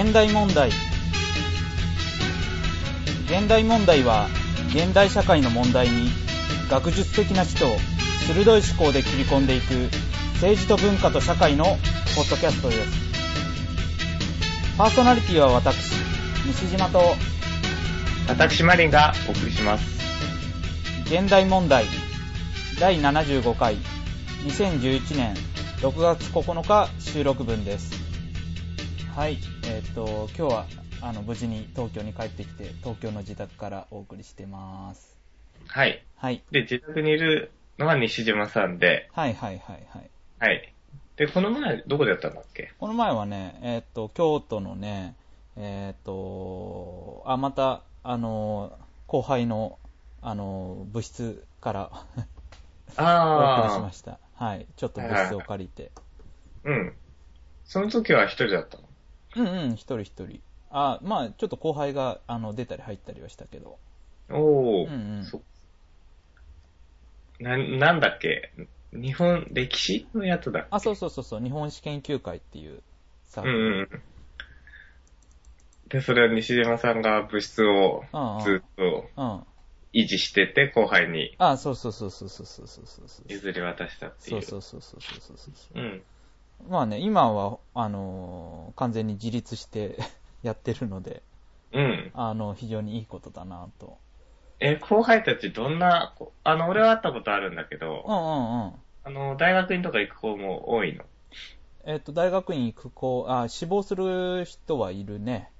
現代問題。現代問題は現代社会の問題に学術的な視と鋭い思考で切り込んでいく政治と文化と社会のポッドキャストです。パーソナリティは私西島と。私マリンがお送りします。現代問題第75回2011年6月9日収録分です。はいえっ、と今日はあの無事に東京に帰ってきて東京の自宅からお送りしてます。はい。はい。で、自宅にいるのは西島さんで、はいはいはいはい。はい。で、この前どこでやったんだっけ？この前はねえっ、と京都のねえっ、とあまたあの後輩のあの部室からお送りしまあした。はい。ちょっと部室を借りて。ー、うん。その時は一人だったの？うんうん、一人一人。あ、まあ、ちょっと後輩が、あの、出たり入ったりはしたけど。おー、うんうんそな、なんだっけ？日本歴史のやつだっけ？あ、そうそうそうそう、日本史研究会っていうさ、うんうん。で、それは西島さんが物質をずっとうん。維持してて、後輩にあ、そうそうそうそうそうそうそうそうそう。譲り渡したってい。そううそうそうそうそうそうそう。うん。まあね、今は、あのー完全に自立して やってるので、うん。あの、非常にいいことだなと。え、後輩たちどんな、こあの、俺は会ったことあるんだけど、うんうんうん。あの、大学院とか行く子も多いの？えっ、と、大学院行く子、あ、死亡する人はいるね。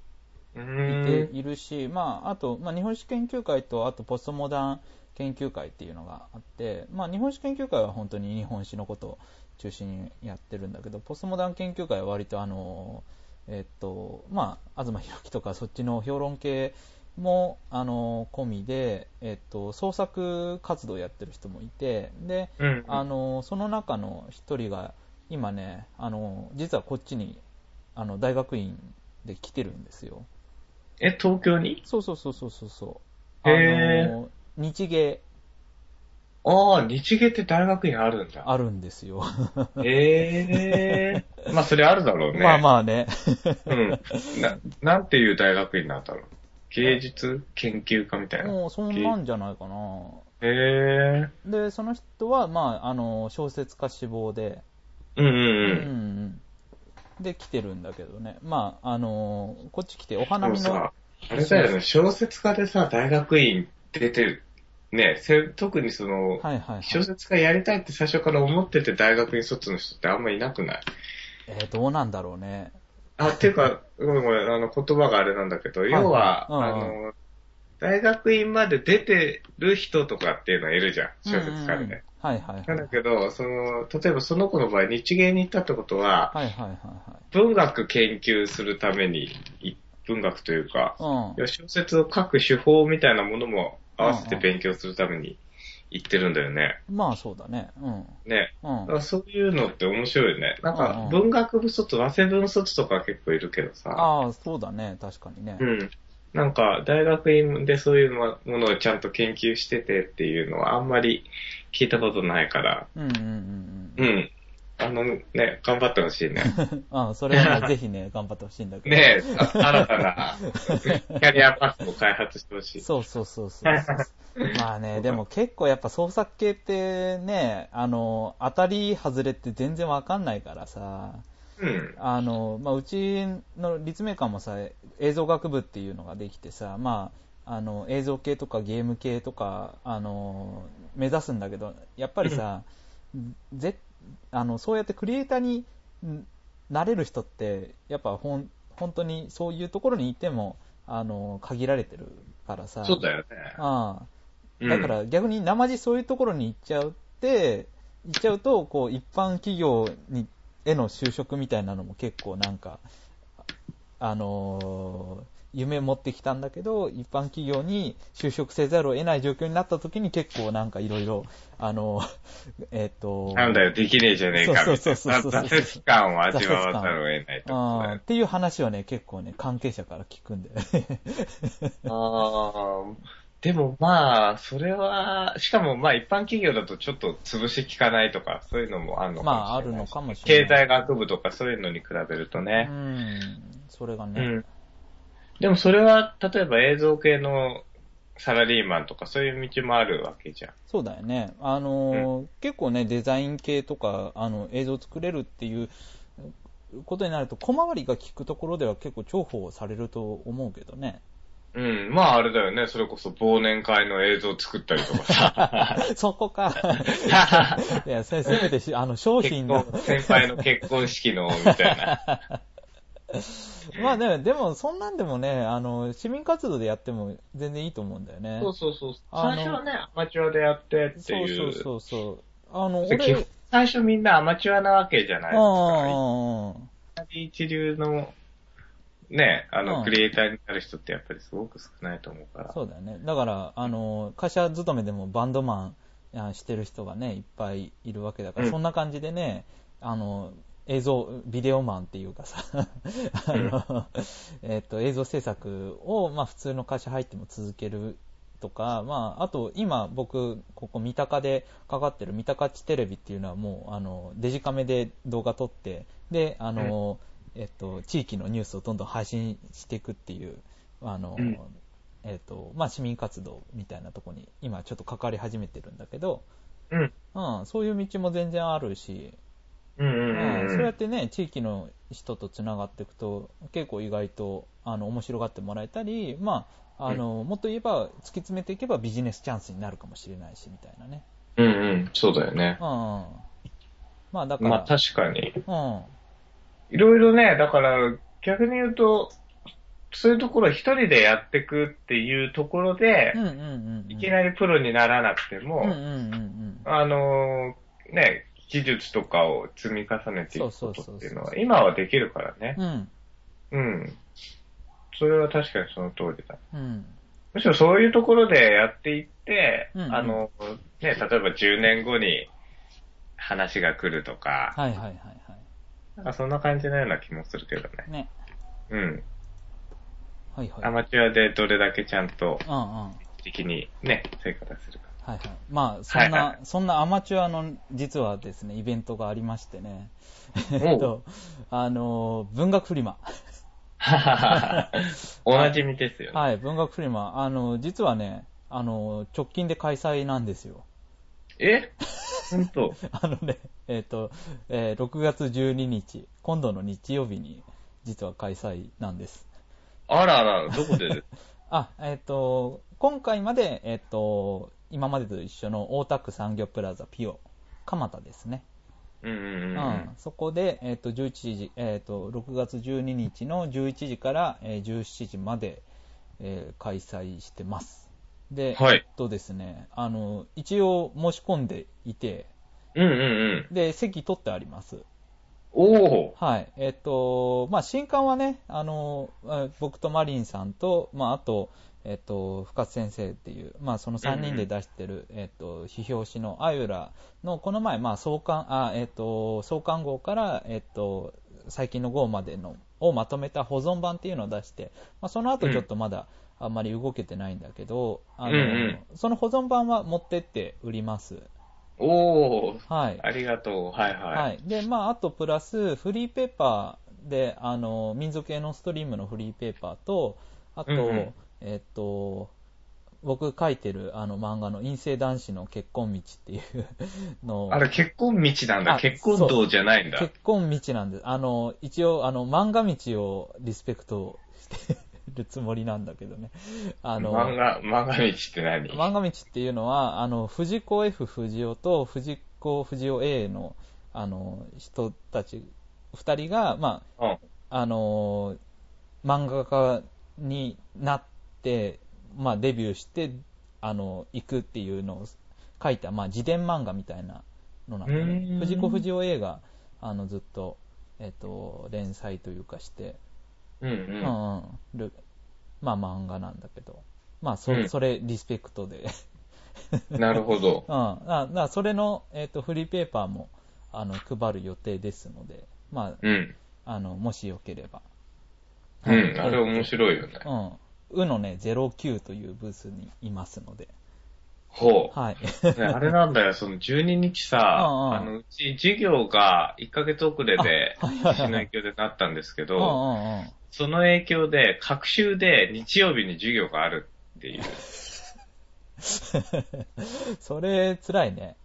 ういーん。ているし、まあ、あと、まあ、日本史研究会と、あとポストモダン研究会っていうのがあって、まあ、日本史研究会は本当に日本史のことを中心にやってるんだけど、ポストモダン研究会は割とあの、えっと、まあ、東博樹とかそっちの評論系も、あの、込みで、えっと、創作活動をやってる人もいて、で、うん。あの、その中の一人が、今ね、あの、実はこっちに、あの、大学院で来てるんですよ。え、東京に？そうそうそうそうそうそう。あの、日芸ああ、日芸って大学院あるんだ。あるんですよ。ええ まあ、それあるだろうね。まあまあね。うん。な、なんていう大学院なんだろう。芸術？研究科みたいな？もうそんなんじゃないかな。へえで、その人は、まあ、あの、小説家志望で、ううんうんうん。んで、来てるんだけどね。まあ、あの、こっち来てお花見のあれだよね、小説家でさ、大学院出てる、ね、せ特にその、はいはいはい。小説家やりたいって最初から思ってて大学院卒の人ってあんまいなくない？えーどうなんだろうね。あ、っていうか、ごめんごめん、あの、言葉があれなんだけど、い要は、うんうんあの、大学院まで出てる人とかっていうのはいるじゃん、小説家でね。はいはいはい。なんだけど、その、例えばその子の場合、日芸に行ったってことは、はいはいはいはい。文学研究するために、い文学というか、うん。小説を書く手法みたいなものも合わせて勉強するために行ってるんだよね。まあそうだね。うん。ね。うんだそういうのって面白いよね。なんうんうんか文学部卒、和製文卒とか結構いるけどさ。ああ、そうだね。確かにね。うん。なんか大学院でそういうものをちゃんと研究しててっていうのはあんまり聞いたことないから。うんうんうんう。ん。あのね、頑張ってほしいね。うん。あそれはね、ぜひね、頑張ってほしいんだけど。ねえ、あ新たなキャリアパスを開発してほしい。そうそうそうそうそう。まあね、でも結構やっぱ創作系ってね、あの、当たり外れって全然わかんないからさ、うん。あの、まあ、うちの立命館もさ、映像学部っていうのができてさ、まあ、あの、映像系とかゲーム系とか、あの、目指すんだけど、やっぱりさ、ぜあの、そうやってクリエイターにんなれる人って、やっぱほん、本当にそういうところにいても、あの、限られてるからさ。そうだよね。ああ。うんだから逆に生地そういうところに行っちゃうって、行っちゃうと、こう、一般企業に、への就職みたいなのも結構なんか、あのー夢持ってきたんだけど、一般企業に就職せざるを得ない状況になった時に結構なんかいろいろ、あのー えっ、と、なんだよ、できねえじゃねえかみたいな。そうそうそうそう挫折感を味わわざるを得ないとだよあーっていう話はね、結構ね、関係者から聞くんで。ああ、でもまあ、それは、しかもまあ一般企業だとちょっと潰し効かないとか、そういうのもあるのかもしれない。まあ、あるのかもしれない。経済学部とかそういうのに比べるとうね。ん。それがね。うん。でもそれは、例えば映像系のサラリーマンとかそういう道もあるわけじゃん。そうだよね。あのー結構ね、デザイン系とか、あの、映像作れるっていうことになると、小回りが効くところでは結構重宝されると思うけどね。うん。まああれだよね。それこそ忘年会の映像作ったりとかさ。そこか。いや、せせめてし、あの、商結品の、婚、先輩の結婚式の、みたいな。まあね、でも、そんなんでもね、あの、市民活動でやっても全然いいと思うんだよね。そうそうそう。最初はね、アマチュアでやってってそういう。そうそうそう。あの、俺、最初みんなアマチュアなわけじゃないですか。一流の、ね、あうんの、クリエイターになる人ってやっぱりすごく少ないと思うから。そうだよね。だから、あの、会社勤めでもバンドマンあしてる人がね、いっぱいいるわけだから、うんそんな感じでね、あの、映像、ビデオマンっていうかさ、あの、えっと、映像制作を、まあ普通の会社入っても続けるとか、まあ、あと今僕、ここ三鷹でかかってる三鷹っちテレビっていうのはもう、あの、デジカメで動画撮って、で、あの、えっと、地域のニュースをどんどん配信していくっていう、あの、うんえっと、まあ、市民活動みたいなところに今ちょっと関わり始めてるんだけど、うん。うん、そういう道も全然あるし。そうやってね、地域の人とつながっていくと、結構意外と、あの、面白がってもらえたり、まあ、あの、もっと言えば、突き詰めていけばビジネスチャンスになるかもしれないし、みたいなね。うんうん。そうだよねう。ん。まあ、だから、まあ確かに。うん。いろいろね、だから逆に言うと、そういうところを一人でやっていくっていうところでうん、うんうんうん。いきなりプロにならなくても、うんうんうんうん。あのーね、技術とかを積み重ねていくことっていうのは、今はできるからね。うん。うん。それは確かにその通りだ。うん。むしろそういうところでやっていって、うんうんあの、ね、例えば10年後に話が来るとか、はいはいはいはなんかそんな感じのような気もするけどね。い。ね。うん。はいはい。アマチュアでどれだけちゃんとうんうん。はい的にね、成果出せるか。はい。まあ、そんな、はいはいそんなアマチュアの、実はですね、イベントがありましてね。えっと、あの、文学フリマ。おなじみですよね。はい、文学フリマ。あの、実はね、あの、直近で開催なんですよ。え？本当 あのね、えっ、と、えー6月12日、今度の日曜日に、実は開催なんです。あらあら、どこであ、えっ、と、今回まで、えっ、と、今までと一緒の大田区産業プラザピオ、蒲田ですね。うんうんううんん、そこで、えっ、と、11時、えっ、と、6月12日の11時から、えー17時まで、えー開催してます。で、はいえっとですね、あの、一応申し込んでいて、うん。うんうんうん。で、席取ってあります。おお。はい。えっと、まあ、新刊はね、あの、あ僕とマリンさんと、まあ、あと、えっと、深津先生っていう、まあ、その3人で出してる、えっと、批評誌のあゆらの、この前、まあ、創刊、あ、えっと、創刊号から、えっと、最近の号までの、をまとめた保存版っていうのを出して、まあ、その後ちょっとまだ、あんまり動けてないんだけど、あの、うんうんその保存版は持ってって売ります。おお。はい。ありがとう。はいはい。はい。で、まあ、あとプラス、フリーペーパーで、あの、民族系のストリームのフリーペーパーと、あと、うんうんえっと、僕書いてるあの漫画の陰性男子の結婚道っていうのあれ結婚道なんだ。あ結婚道じゃないんだ。結婚道なんです。あの、一応、あの、漫画道をリスペクトしてるつもりなんだけどね。あの、漫画、漫画道って何？漫画道っていうのは、あの、藤子 F 不二雄と藤子不二雄 A の、あの、人たち、二人が、まうん。あ、あの、漫画家になって、まあ、デビューして、あの、行くっていうのを書いた、まあ、自伝漫画みたいなのなんで、藤子不二雄 A が、あの、ずっと、えっと、連載というかして、うんう。うんんうん、るまあ、漫画なんだけど、まあ、そ,、うんそれ、リスペクトで、なるほど。うん、あだそれの、えっとフリーペーパーもあの配る予定ですので、まうん。あ、あのもしよければ。うん。あれ面白いよね。うん。うのね、09というブースにいますので。ほう。はい。ね あれなんだよ、その12日さ、うんうんあの、うち授業が1ヶ月遅れで、地震の影響でなったんですけうんうど、んうん。その影響で、各週で日曜日に授業があるっていう、それ、辛いね。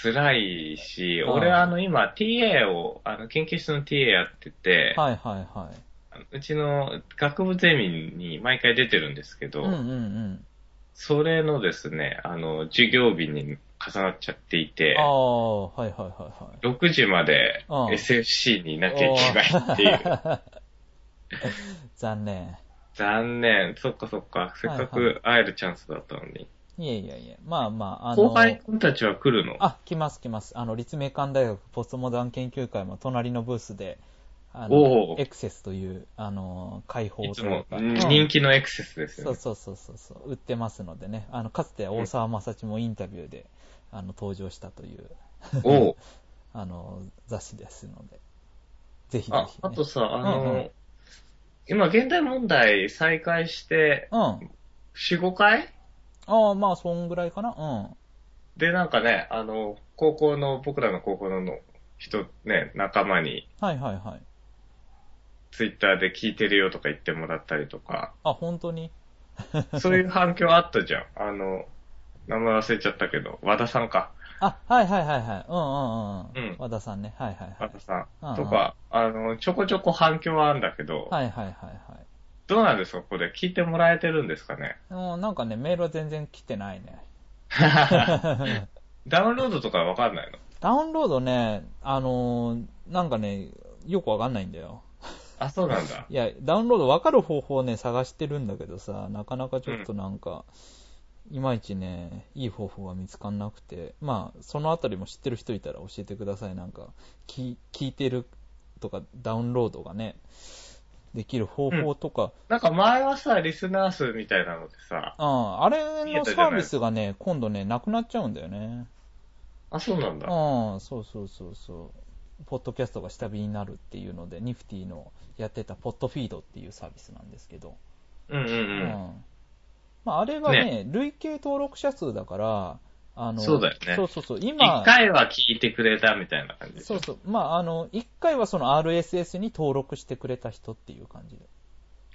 辛いし、俺はあの今 TA を、あの研究室の TA やってて、はいはいはい。うちの学部ゼミに毎回出てるんですけど、うんうんうん。それのですね、あの、授業日に重なっちゃっていてあ、あ、はいはいはいはい。6時まで SFC にいなきゃいけないっていう。残念。残念。そっかそっか。せっかく会えるチャンスだったのに。いえいえいえ。まあまあ、あの。後輩君たちは来るの？あ、来ます来ます。あの、立命館大学ポストモダン研究会も隣のブースで、あおの、うエクセスという、あの、解放いつもというか。人気のエクセスですよね。そうそうそうそうそう、売ってますのでね。あの、かつて大沢正知もインタビューで、あの、登場したという、おう あの、雑誌ですので。ぜひぜひ、ね。あ、あとさ、あの、うんうん今現代問題再開して、うん。あ4、5回あ、まあ、そんぐらいかな。うん。で、なんかね、あの、高校の、僕らの高校の人、ね、仲間に、はいはいはい。ツイッターで聞いてるよとか言ってもらったりとか、あ、本当に？そういう反響あったじゃん。あの、名前忘れちゃったけど、和田さんか。あ、はいはいはいはい。うんうんうん。うん和田さんね。はいはいはい。和田さうんうんん。とか、あの、ちょこちょこ反響はあるんだけど、はいはいはいはい。どうなんですか？これ聞いてもらえてるんですかね？うん、なんかね、メールは全然来てないね。ダウンロードとかわかんないの？ダウンロードね、あのーなんかね、よくわかんないんだよ。あ、そうなんだ。いや、ダウンロードわかる方法をね、探してるんだけどさ、なかなかちょっとなんか、いまいちね、いい方法が見つかんなくて、まあ、そのあたりも知ってる人いたら教えてください。なんか、聞聞いてるとか、ダウンロードがね、できる方法とか、なんか前はさ、リスナー数みたいなのでさ、うん、あれのサービスがね、今度ね、なくなっちゃうんだよね。あ、そうなんだ。うん、そうそうそうそう。ポッドキャストが下火になるっていうので、ニフティのやってたポッドフィードっていうサービスなんですけど。うんうんう。うんまあ、あれはね累計登録者数だから、あの、そうだよねそうそうそう、一今、回は聞いてくれたみたいな感じそうそう、まあ、あの、一回はその RSS に登録してくれた人っていう感じで。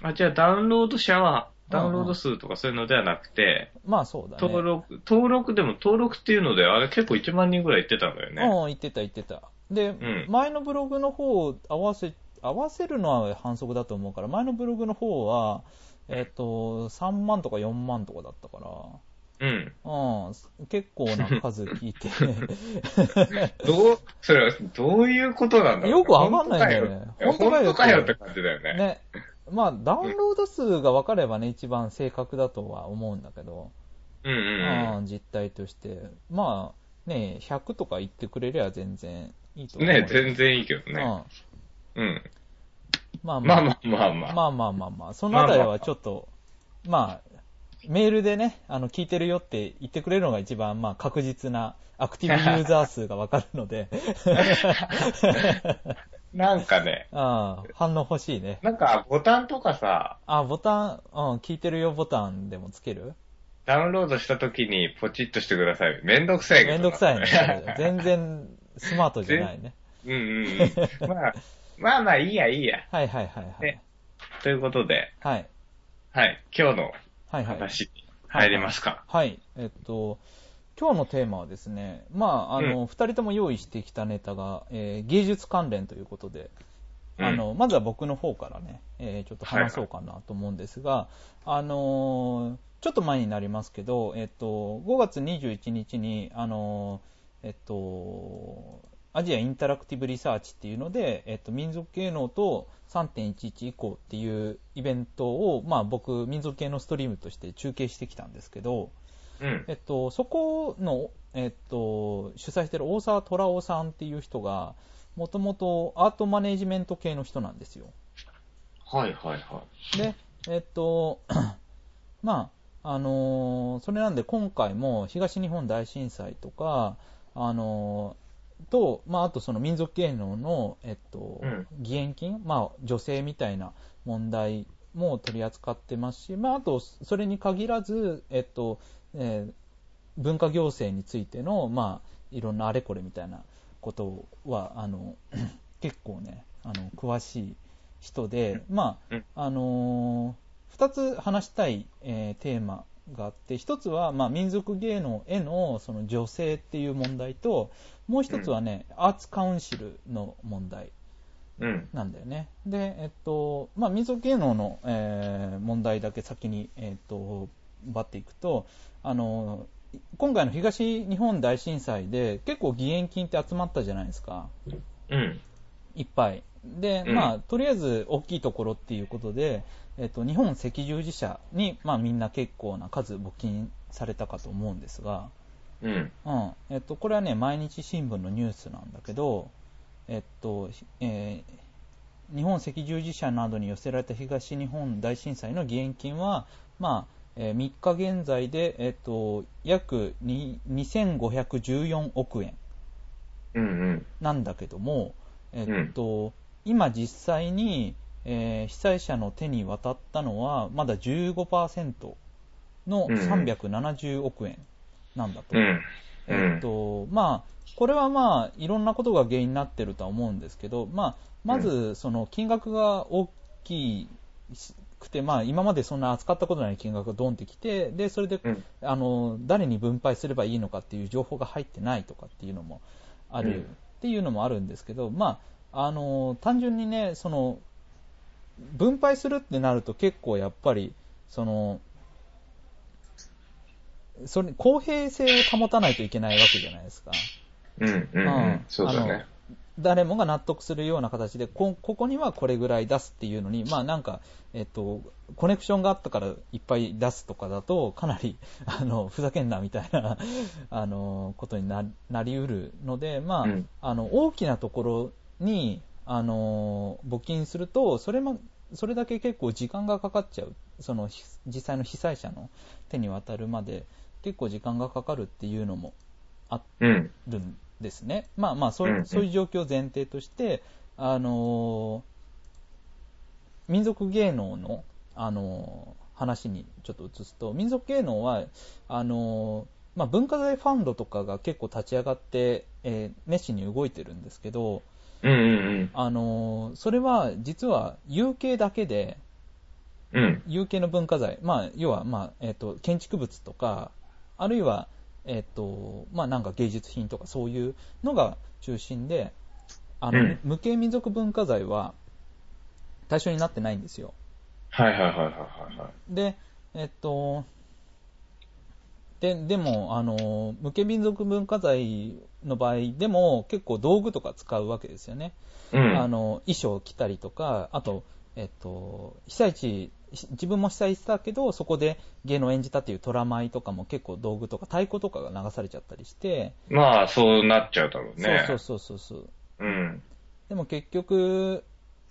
あ、じゃあダウンロード者は、ダウンロード数とかそういうのではなくて、まあそうだね。登録、登録でも登録っていうので、あれ結構1万人ぐらい言ってたんだよね。うん、言ってた言ってた。で、ん前のブログの方を合わせ、合わせるのは反則だと思うから、前のブログの方は、えっ、と、3万とか4万とかだったから、うん。うん、結構な数聞いて、どう、それはどういうことなんだろうよくわかんないんだよね本当かよ。かよって感じだよね。ね。まあ、ダウンロード数が分かればね、一番正確だとは思うんだけど、うんうんうん。うん実態として。まあ、ね、100とか言ってくれりゃ全然いいと思う。ね、全然いいけどうん。ね。うん。まあまあまあまあまあ。まあまあまあまあ、そのあたりはちょっと、まあ、メールでね、あの、聞いてるよって言ってくれるのが一番、まあ、確実な、アクティブユーザー数がわかるので、なんかね、あ あ反応欲しいね。なんかボタンとかさ、あ、ボタン、うん、聞いてるよボタンでもつける？ダウンロードした時にポチッとしてください。めんどくさいけどな。めんどくさいね。全然スマートじゃないね。うんうんうん。まあ、まあまあいいやいいや。はいはいはいはいね。ということで、はい。はい、今日のはいはい。話に入りますか。はい。えっと、今日のテーマはですね、まあ、あの、二、人とも用意してきたネタが、えー芸術関連ということで、うんあの、まずは僕の方からね、えーちょっと話そうかなと思うんですが、あのーちょっと前になりますけど、えっと、5月21日に、あのーえっと、アジアインタラクティブリサーチっていうので、えっと、民俗芸能と3.11以降っていうイベントを、まあ僕、民俗系のストリームとして中継してきたんですけど、うん。えっと、そこの、えっと、主催している大澤寅雄さんっていう人が、もともとアートマネジメント系の人なんですよ。はいはいはで、えっと、まあ、あのーそれなんで今回も東日本大震災とか、あのーと、まあ、あとその民族芸能の、えっとうん、義援金、まあ、女性みたいな問題も取り扱ってますし、まあ、あと、それに限らず、えっと、えー文化行政についての、まあ、いろんなあれこれみたいなことは、あの、結構ね、あの、詳しい人で、まうん。あ、あのー二つ話したい、えーテーマがあって、一つは、まあ、民族芸能へのその女性っていう問題と、もう一つはね、アーツカウンシルの問題うん。なんだよね。で、えっと、まあ、民族芸能の、えー問題だけ先に、えっと、ばっていくと、あの、今回の東日本大震災で結構義援金って集まったじゃないですか。うん。いっぱい。で、うんまあ、とりあえず大きいところっていうことで、えっと、日本赤十字社に、まあ、みんな結構な数募金されたかと思うんですが、うん。うん。えっと、これはね、毎日新聞のニュースなんだけど、えっと、ひえー日本赤十字社などに寄せられた東日本大震災の義援金は、まあ、えー3日現在で、えっと、約に2514億円うん。うん。なんだけども、えっと、今実際に、えー被災者の手に渡ったのは、まだ15%のうん370億円なんだと。うん。えっと、まあ、これはまあ、いろんなことが原因になってるとは思うんですけど、まあ、まず、その金額が大きくて、まあ、今までそんな扱ったことない金額がドンってきて、で、それで、うん。あの、誰に分配すればいいのかっていう情報が入ってないとかっていうのもある、うん。っていうのもあるんですけど、まあ、あの、単純にね、その、分配するってなると結構やっぱり、その、それ、公平性を保たないといけないわけじゃないですか。うん。うん。ううんん。そうだね。誰もが納得するような形で、こここにはこれぐらい出すっていうのに、まあなんか、えっと、コネクションがあったからいっぱい出すとかだと、かなり、あの、ふざけんなみたいな、あの、ことにななりうるので、まあ、うんあの、大きなところに、あの、募金すると、それも、それだけ結構時間がかかっちゃう。その、ひ実際の被災者の手に渡るまで、結構時間がかかるっていうのもあ。るんですね。まあまあそういう、うんうんそういう状況を前提として、あのー民族芸能の、あのー話にちょっと移すと、民族芸能は、あのーまあ、文化財ファンドとかが結構立ち上がって、えー熱心に動いてるんですけど、うん。うん。あのーそれは実は有形だけで、うん。有形の文化財、まあ、要は、まあえっと建築物とか、あるいは、えっとまあ、なんか芸術品とかそういうのが中心で、あのうん無形民族文化財は対象になってないんですよ。はいはいはいはいはいはい。で、えっと、ででもあの、無形民族文化財の場合でも結構道具とか使うわけですよね。うん。あの衣装を着たりとか、あと、えっと、被災地、し自分も被災したけど、そこで芸能を演じたっていう虎舞とかも結構道具とか太鼓とかが流されちゃったりして、まあ、そうなっちゃうだろうね。そうそうそうそうそう。うん。でも結局、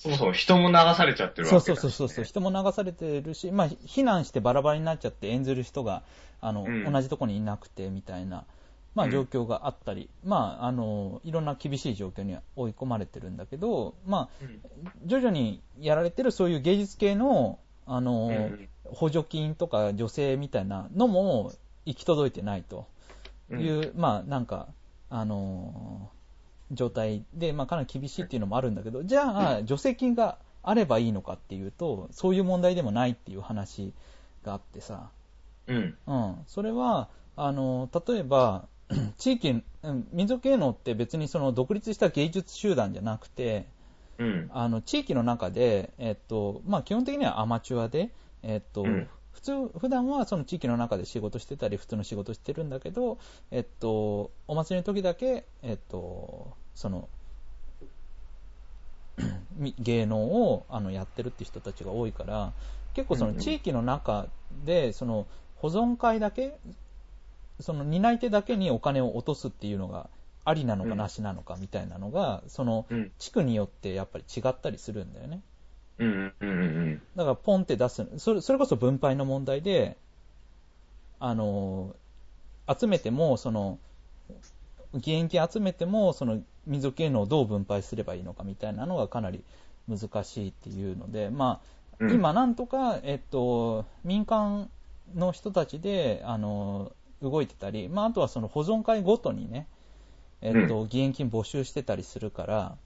そもそも人も流されちゃってるそうそうわけだし、ね。そうそう、人も流されてるし、まあ、避難してバラバラになっちゃって演ずる人が、あの、うん。同じとこにいなくてみたいな、まあ、うん。状況があったり、まあ、あの、いろんな厳しい状況に追い込まれてるんだけど、まあ、うん。徐々にやられてるそういう芸術系の、あの、うん。補助金とか助成みたいなのも行き届いてないという、まあ、なんか、あの、状態で、まあ、かなり厳しいっていうのもあるんだけど、じゃあ、助成金があればいいのかっていうと、そういう問題でもないっていう話があってさ、うん。うん、それは、あの、例えば、地域、うん民族芸能って別にその独立した芸術集団じゃなくて、うん。あの地域の中で、えっとまあ、基本的にはアマチュアで、えっとうん普通普段はその地域の中で仕事してたり普通の仕事してるんだけど、えっと、お祭りの時だけ、えっと、そのみ 芸能をあのやってるっていう人たちが多いから結構その地域の中でその保存会だけその担い手だけにお金を落とすっていうのがありなのかうんなしなのかみたいなのが、そのうん。地区によってやっぱり違ったりするんだよね。うん。うん。うん。だからポンって出す、それそれこそ分配の問題で、あの、集めても、その、義援金集めても、その民族芸能をどう分配すればいいのかみたいなのがかなり難しいっていうので、まあ、うん今なんとか、えっと、民間の人たちで、あの、動いてたり、まあ、あとはその保存会ごとにね、えっと、義援金募集してたりするから、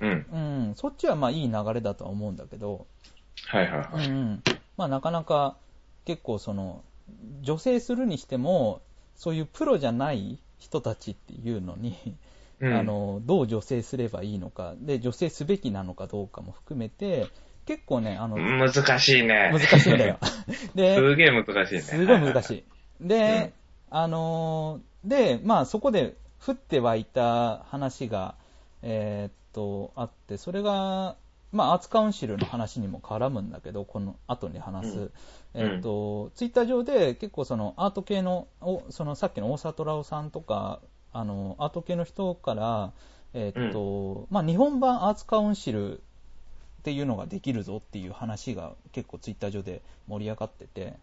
うん。うん、そっちはまあいい流れだとは思うんだけど、はいはいはい。まあなかなか結構その、女性するにしても、そういうプロじゃない人たちっていうのに、うんあの、どう女性すればいいのか、で、女性すべきなのかどうかも含めて、結構ね、あの、難しいね。難しいんだよ。で、すげえ難しいね。すごい難しい。い。で、あのーで、まあそこで降って湧いた話が、えーっと、あって、それが、まあアーツカウンシルの話にも絡むんだけど、この後に話す。うん。えーっと、ツイッター上で結構そのアート系の、おそのさっきの大里ラオさんとか、あの、アート系の人から、えーっと、まあ日本版アーツカウンシルっていうのができるぞっていう話が結構ツイッター上で盛り上がってて、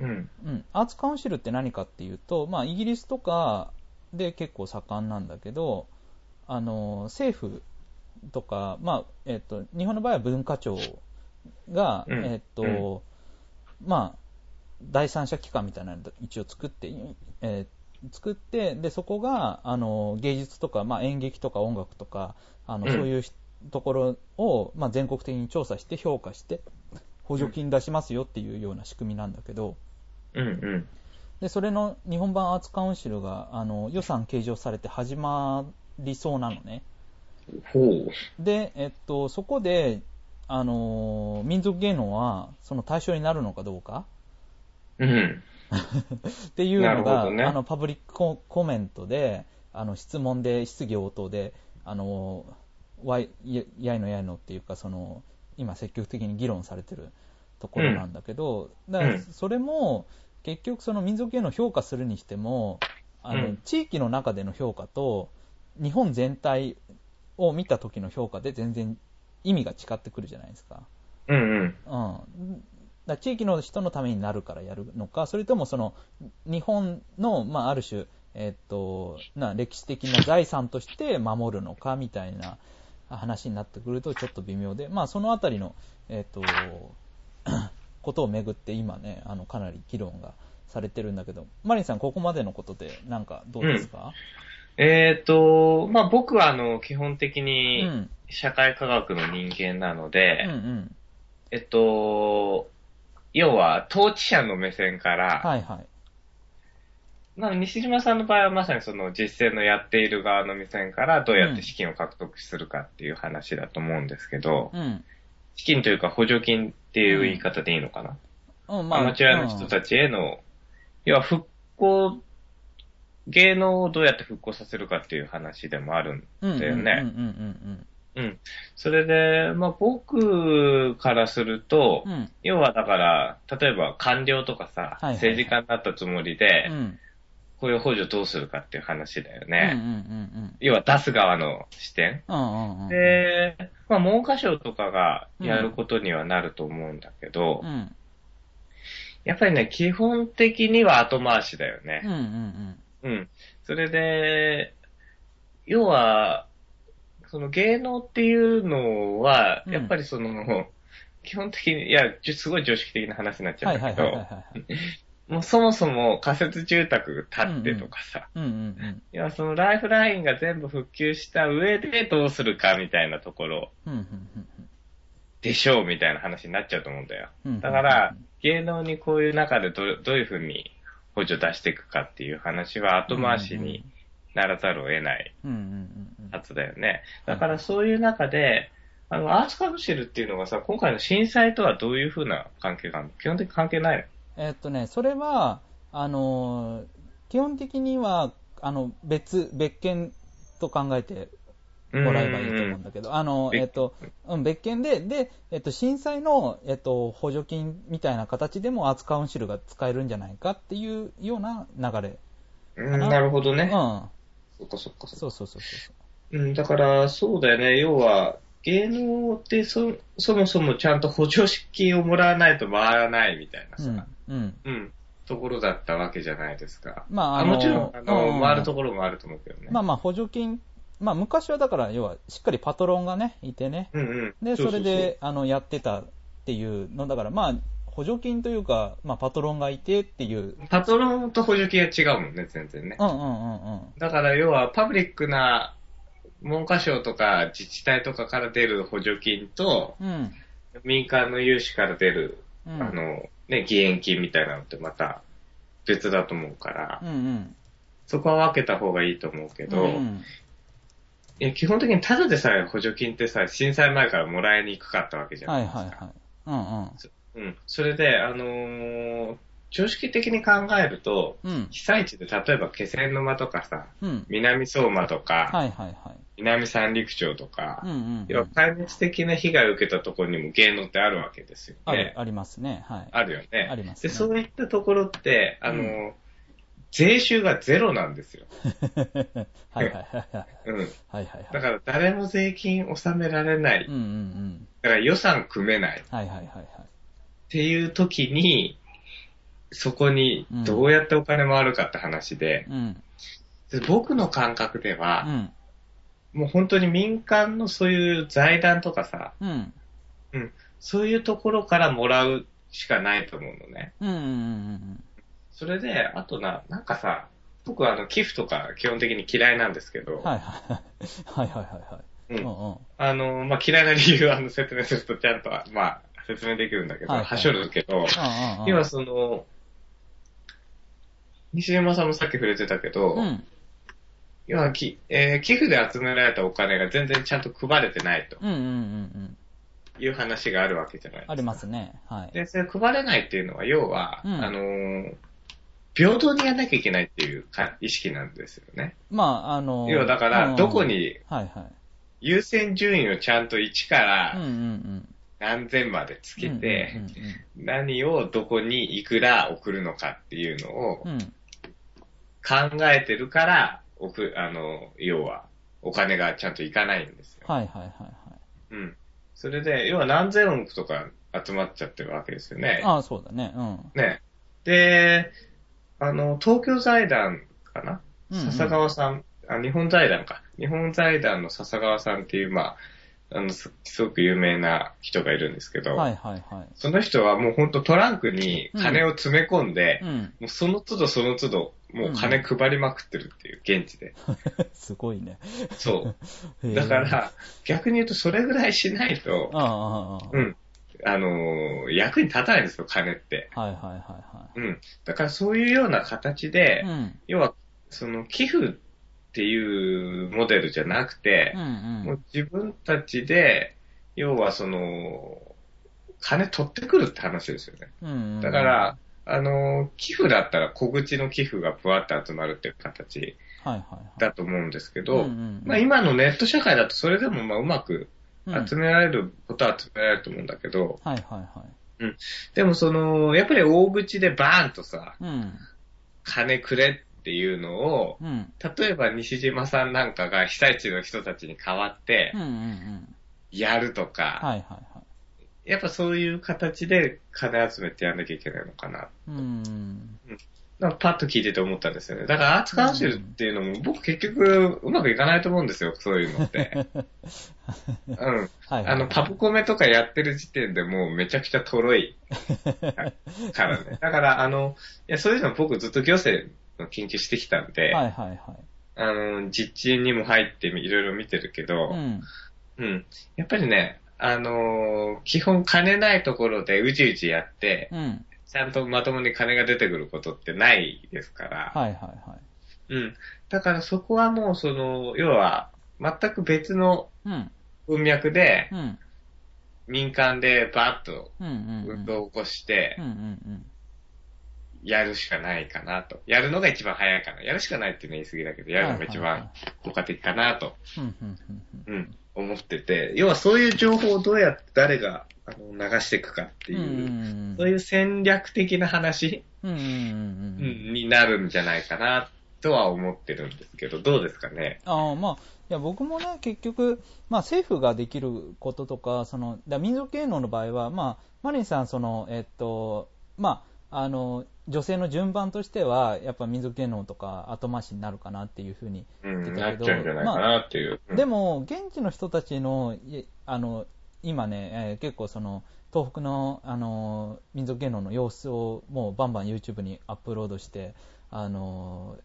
うん。うん、アーツカウンシルって何かっていうと、まあ、イギリスとかで結構盛んなんだけど、あの政府とか、まあえっと日本の場合は文化庁が、うんえっとうんまあ、第三者機関みたいなのを一応作って、えー作ってでそこがあの芸術とか、まあ、演劇とか音楽とかあの、うんそういうところを、まあ、全国的に調査して評価して補助金出しますよっていうような仕組みなんだけど、うんうん。で、それの日本版アーツカウンシルが、あの、予算計上されて始まりそうなのね。で、えっと、そこで、あの、民族芸能は、その対象になるのかどうか？うん。っていうのが、ねあの、パブリックココメントで、あの、質問で、質疑応答で、あの、わい、ややいのやいのっていうか、その、今積極的に議論されてるところなんだけど、だからうん。それも、結局その民族芸能を評価するにしても、あの、うん。地域の中での評価と、日本全体を見た時の評価で全然意味が違ってくるじゃないですか。うんうん。うん、だ地域の人のためになるからやるのか、それともその日本の、まあ、ある種、えっとな歴史的な財産として守るのかみたいな話になってくるとちょっと微妙で、まあ、そのあたりの、えっと ことをめぐって今ね、あのかなり議論がされてるんだけど、マリンさん、ここまでのことで、なんかどうですか、えっ、と、まあ、僕はあの、基本的うん、にうん、社会科学の人間なので、うん、うん、えっと、要は、統治者の目線から、はいはい。まあ、西島さんの場合はまさにその実践のやっている側の目線からどうやって資金を獲得するかっていう話だと思うんですけど、うん、資金というか補助金っていう言い方でいいのかな、うん、アマチュアの人たちへの、要は復興、芸能をどうやって復興させるかっていう話でもあるんうんだよね。うん。それで、まあ僕からすると、うん、うん、要はだから、例えば官僚とかさ、はいはい政治家になったつもりで、うん、こういう補助どうするかっていう話だよね。うん、要は出す側の視点。で、まあ文科省とかがやることにはなると思うんだけど、うん、やっぱりね、基本的には後回しだよねうん、う。ん、うん。それで、要は、その芸能っていうのは、うんやっぱりその、基本的に、いや、すごい常識的な話になっちゃはい、うんだけど、はい。もうそもそも仮設住宅建ってとかさ、うん、うん、いや、そのライフラインが全部復旧した上でどうするかみたいなところうん、うん、でしょうみたいな話になっちゃうと思うんだよ。うん。だから、芸能にこういう中でどどういうふうに補助出していくかっていう話は後回しにならざるを得ないはずだよね。だからそういう中で、あの、アーツカウンシルっていうのがさ、今回の震災とはどういうふうな関係があるの？基本的に関係ないの？えっとね、それは、あの、基本的には、あの、別、別件と考えてもらえばいいと思うんだけど、あの、別えっと、うん、別件で、で、えっと、震災の、えっと、補助金みたいな形でもアーツカウンシルが使えるんじゃないかっていうような流れ。うんなるほどね。うん。そっかそっかそっか。そうそうそうそう。うん、だから、そうだよね。要は、芸能ってそ、そもそもちゃんと補助金をもらわないと回らないみたいなさ、うん。うん。うん、ところだったわけじゃないですか。まあ、あの、もちろん、あの、うん回るところもあると思うけどね。まあまあ、補助金、まあ、昔はだから、要は、しっかりパトロンがね、いてね。うんうん。で、それで、あの、やってたっていうの、だから、まあ、補助金というか、まあ、パトロンがいてっていう。パトロンと補助金は違うもんね、全然ね。うんうんうんうん。だから、要は、パブリックな文科省とか自治体とかから出る補助金と、うん。民間の融資から出る、うん。あの、ね、義援金みたいなのってまた別だと思うから、うんうん。そこは分けた方がいいと思うけど、うんいや基本的にただでさえ補助金ってさ、震災前からもらいにくかったわけじゃなはいいですか。はいはい。うんうん。うん。それで、あのー常識的に考えると、うん。被災地で例えば気仙沼とかさ、うん。南相馬とか、はいはいはい。南三陸町とか、うんうん要は壊滅的な被害を受けたところにも芸能ってあるわけですよね。ありますね。はい。あるよね。で、ありますねそういったところって、あの、う税収がゼロなんですよ。はいはいはいはい。うん。はいはいはい。だから誰も税金納められない。うんうんうん。だから予算組めない。っはいはいはいはい。ていう時に、そこにどうやってお金回るかって話で、うん。で僕の感覚ではう、ん。もう本当に民間のそういう財団とかさ、うん。そういうところからもらうしかないと思うのね。うんうんうんそれで、あとな、なんかさ、僕はあの寄付とか基本的に嫌いなんですけど、うん。はいはいはい。はいはいはいはい。うんうんうん。あの、まあ、嫌いな理由をあの説明するとちゃんと、まあ、説明できるんだけど、はいはいはしょるけど、うんうんうん要はその、西山さんもさっき触れてたけど、うん。要はき、えー寄付で集められたお金が全然ちゃんと配れてないとうんうんうんうん。いう話があるわけじゃないですか。ありますね。はい。で、それ配れないっていうのは、要は、うんあのー平等にやんなきゃいけないっていうか意識なんですよね。まあ、あの、要はだから、どこうんに。優先順位をちゃんと1からん何千までつうん。けて、うん何をどこにいくら送るのかっていうのを。考えてるから、送る、あの、要は、お金がちゃんといかないんですよ。はいはいはいはい。うん。それで、要は何千億とか集まっちゃってるわけですよね。ああ、そうだね。うん。ね。で、あの、東京財団かな、うんうん笹川さんあ、日本財団か。日本財団の笹川さんっていう、まあ、あの、すすごく有名な人がいるんですけど、はいはいはい。その人はもうほんとトランクに金を詰め込んで、うん。もうその都度その都度、もう金配りまくってるっていう、現地で。すごいね。そう。だか、ら、逆に言うとそれぐらいしないと、ああ、ああ、あうん。あのー役に立たないんですよ、金って。あ。はいはいはいはうん。だからそういうような形で、い。うん。要は、その寄付っていうモデルじゃなくてうん、うん。もう自分たちで、要はその、金取ってくるって話ですよね。うんうん。だから、あの、寄付だったら小口の寄付がぶわって集まるっていう形。だと思うんですけうんど、うんまあ今のネット社会だとそれでもまあうまくうん集められることは集められると思うんだけど、はいはいはい。でもその、やっぱり大口でバーンとさ、うん。金くれっていうのを、うん。例えば西島さんなんかが被災地の人たちに代わってうんうんうん。やるとか、はいはいはい。やっぱそういう形で金集めてやんなきゃいけないのかな。うん。なんかパッと聞いてて思ったんですよね。だからアーツカウンシルっていうのも僕結局うまくいかないと思うんですよ、そういうのって。うん。はいはい。あの、パプコメとかやってる時点でもうめちゃくちゃとろいからね。だから、あの、いや、そういうの僕ずっと行政の研究してきたんで、はいはいはい。あの、実地にも入っていろいろ見てるけど、うん。うん。やっぱりね、あのー基本金ないところでうじうじやって、うん。ちゃんとまともに金が出てくることってないですから、はいはいはい。うん。だからそこはもうその、要は、全く別のうん。文脈で、うん。民間でバッと。運動を起こしてやるしかないかなと。やるのが一番早いかな。やるしかないっていうのは言い過ぎだけど、やるのが一番効果的かなと、うん、思ってて、要はそういう情報をどうやって誰があの流していくかってうん。いう、うんそういう戦略的な話、うんになるんじゃないかなとは思ってるんですけど、どうですかね？ああまあ、いや僕もね、結局、まあ、政府ができることとか、そのだ民族芸能の場合は、まあ、マリンさん、そのえっとまあ、あの女性の順番としては、やっぱ民族芸能とか後回しになるかなっていうふうにうん、言ってたけどなっちゃうんじゃないかなっていう。うんでも、現地の人たちの、いあの今ね、えー結構その、東北のあの民族芸能の様子をもうバンバン YouTube にアップロードして、あの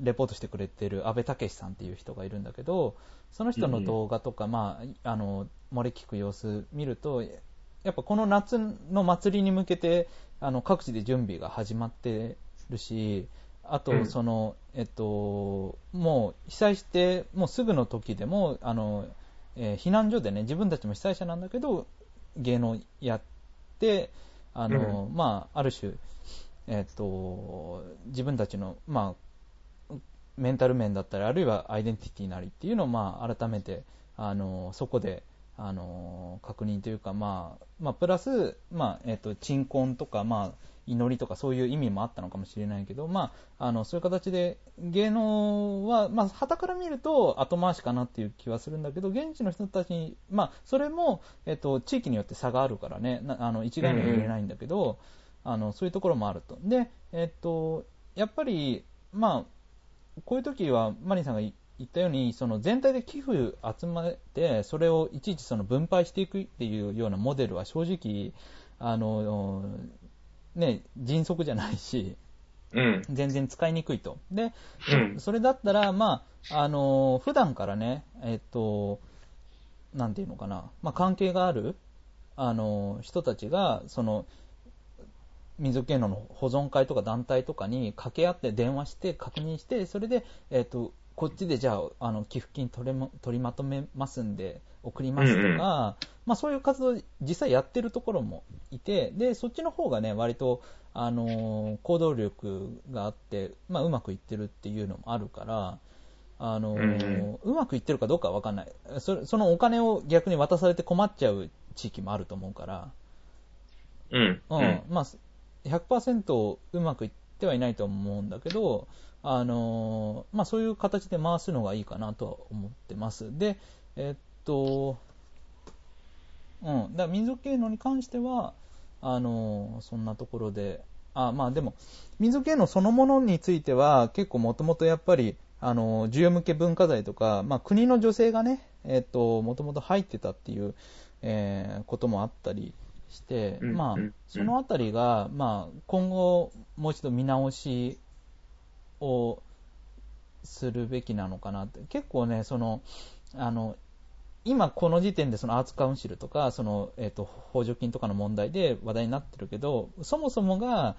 レポートしてくれてる阿部武さんっていう人がいるんだけどその人の動画とか、まあ、あの漏れ聞く様子見るとやっぱこの夏の祭りに向けてあの各地で準備が始まってるしあとその、えっと、もう被災してもうすぐの時でもあの、えー避難所でね自分たちも被災者なんだけど芸能やってあの、まあ、ある種えっと、自分たちの、まあ、メンタル面だったり、あるいはアイデンティティなりっていうのを、まあ、改めて、あの、そこで、あの、確認というか、まあ、まあ、プラス、まあ、えっと、鎮魂とか、まあ、祈りとかそういう意味もあったのかもしれないけど、まあ、あの、そういう形で、芸能は、まあ、旗から見ると後回しかなっていう気はするんだけど、現地の人たちに、まあ、それも、えっと、地域によって差があるからね、なあの、一概には言えないんだけど、あのそういうところもあると。で、えっと、やっぱり、まあ、こういう時は、マリンさんが言ったように、その全体で寄付集めて、それをいちいちその分配していくっていうようなモデルは正直、あの、ね、迅速じゃないし、うん。全然使いにくいと。で、うんそれだったら、まあ、あの、普段からね、えっと、なんていうのかな、まあ、関係がある、あの、人たちが、その、民族芸能の保存会とか団体とかに掛け合って電話して確認して、それで、えっと、こっちでじゃあ、あの、寄付金取れま取りまとめますんで、送りますとか、うんうんまあそういう活動、実際やってるところもいて、で、そっちの方がね、割と、あのー行動力があって、まあうまくいってるっていうのもあるから、あのーうまくいってるかどうかは分かんないそれ。そのお金を逆に渡されて困っちゃう地域もあると思うから、うん。うん、まあ、100%うまくいってはいないと思うんだけど、あのーまあ、そういう形で回すのがいいかなとは思ってます。で、えっと、うん、だから民族芸能に関しては、あのーそんなところで、あまあでも、民族芸能そのものについては、結構もともとやっぱり、あのー需要向け文化財とか、まあ、国の女性がね、えっと、もともと入ってたっていう、えーこともあったりして、まあうんうん、そのあたりが、まあ、今後、もう一度見直しをするべきなのかなって、結構ね、その、あの、今この時点でそのアーツカウンシルとか、その、えっ、と、補助金とかの問題で話題になってるけど、そもそもが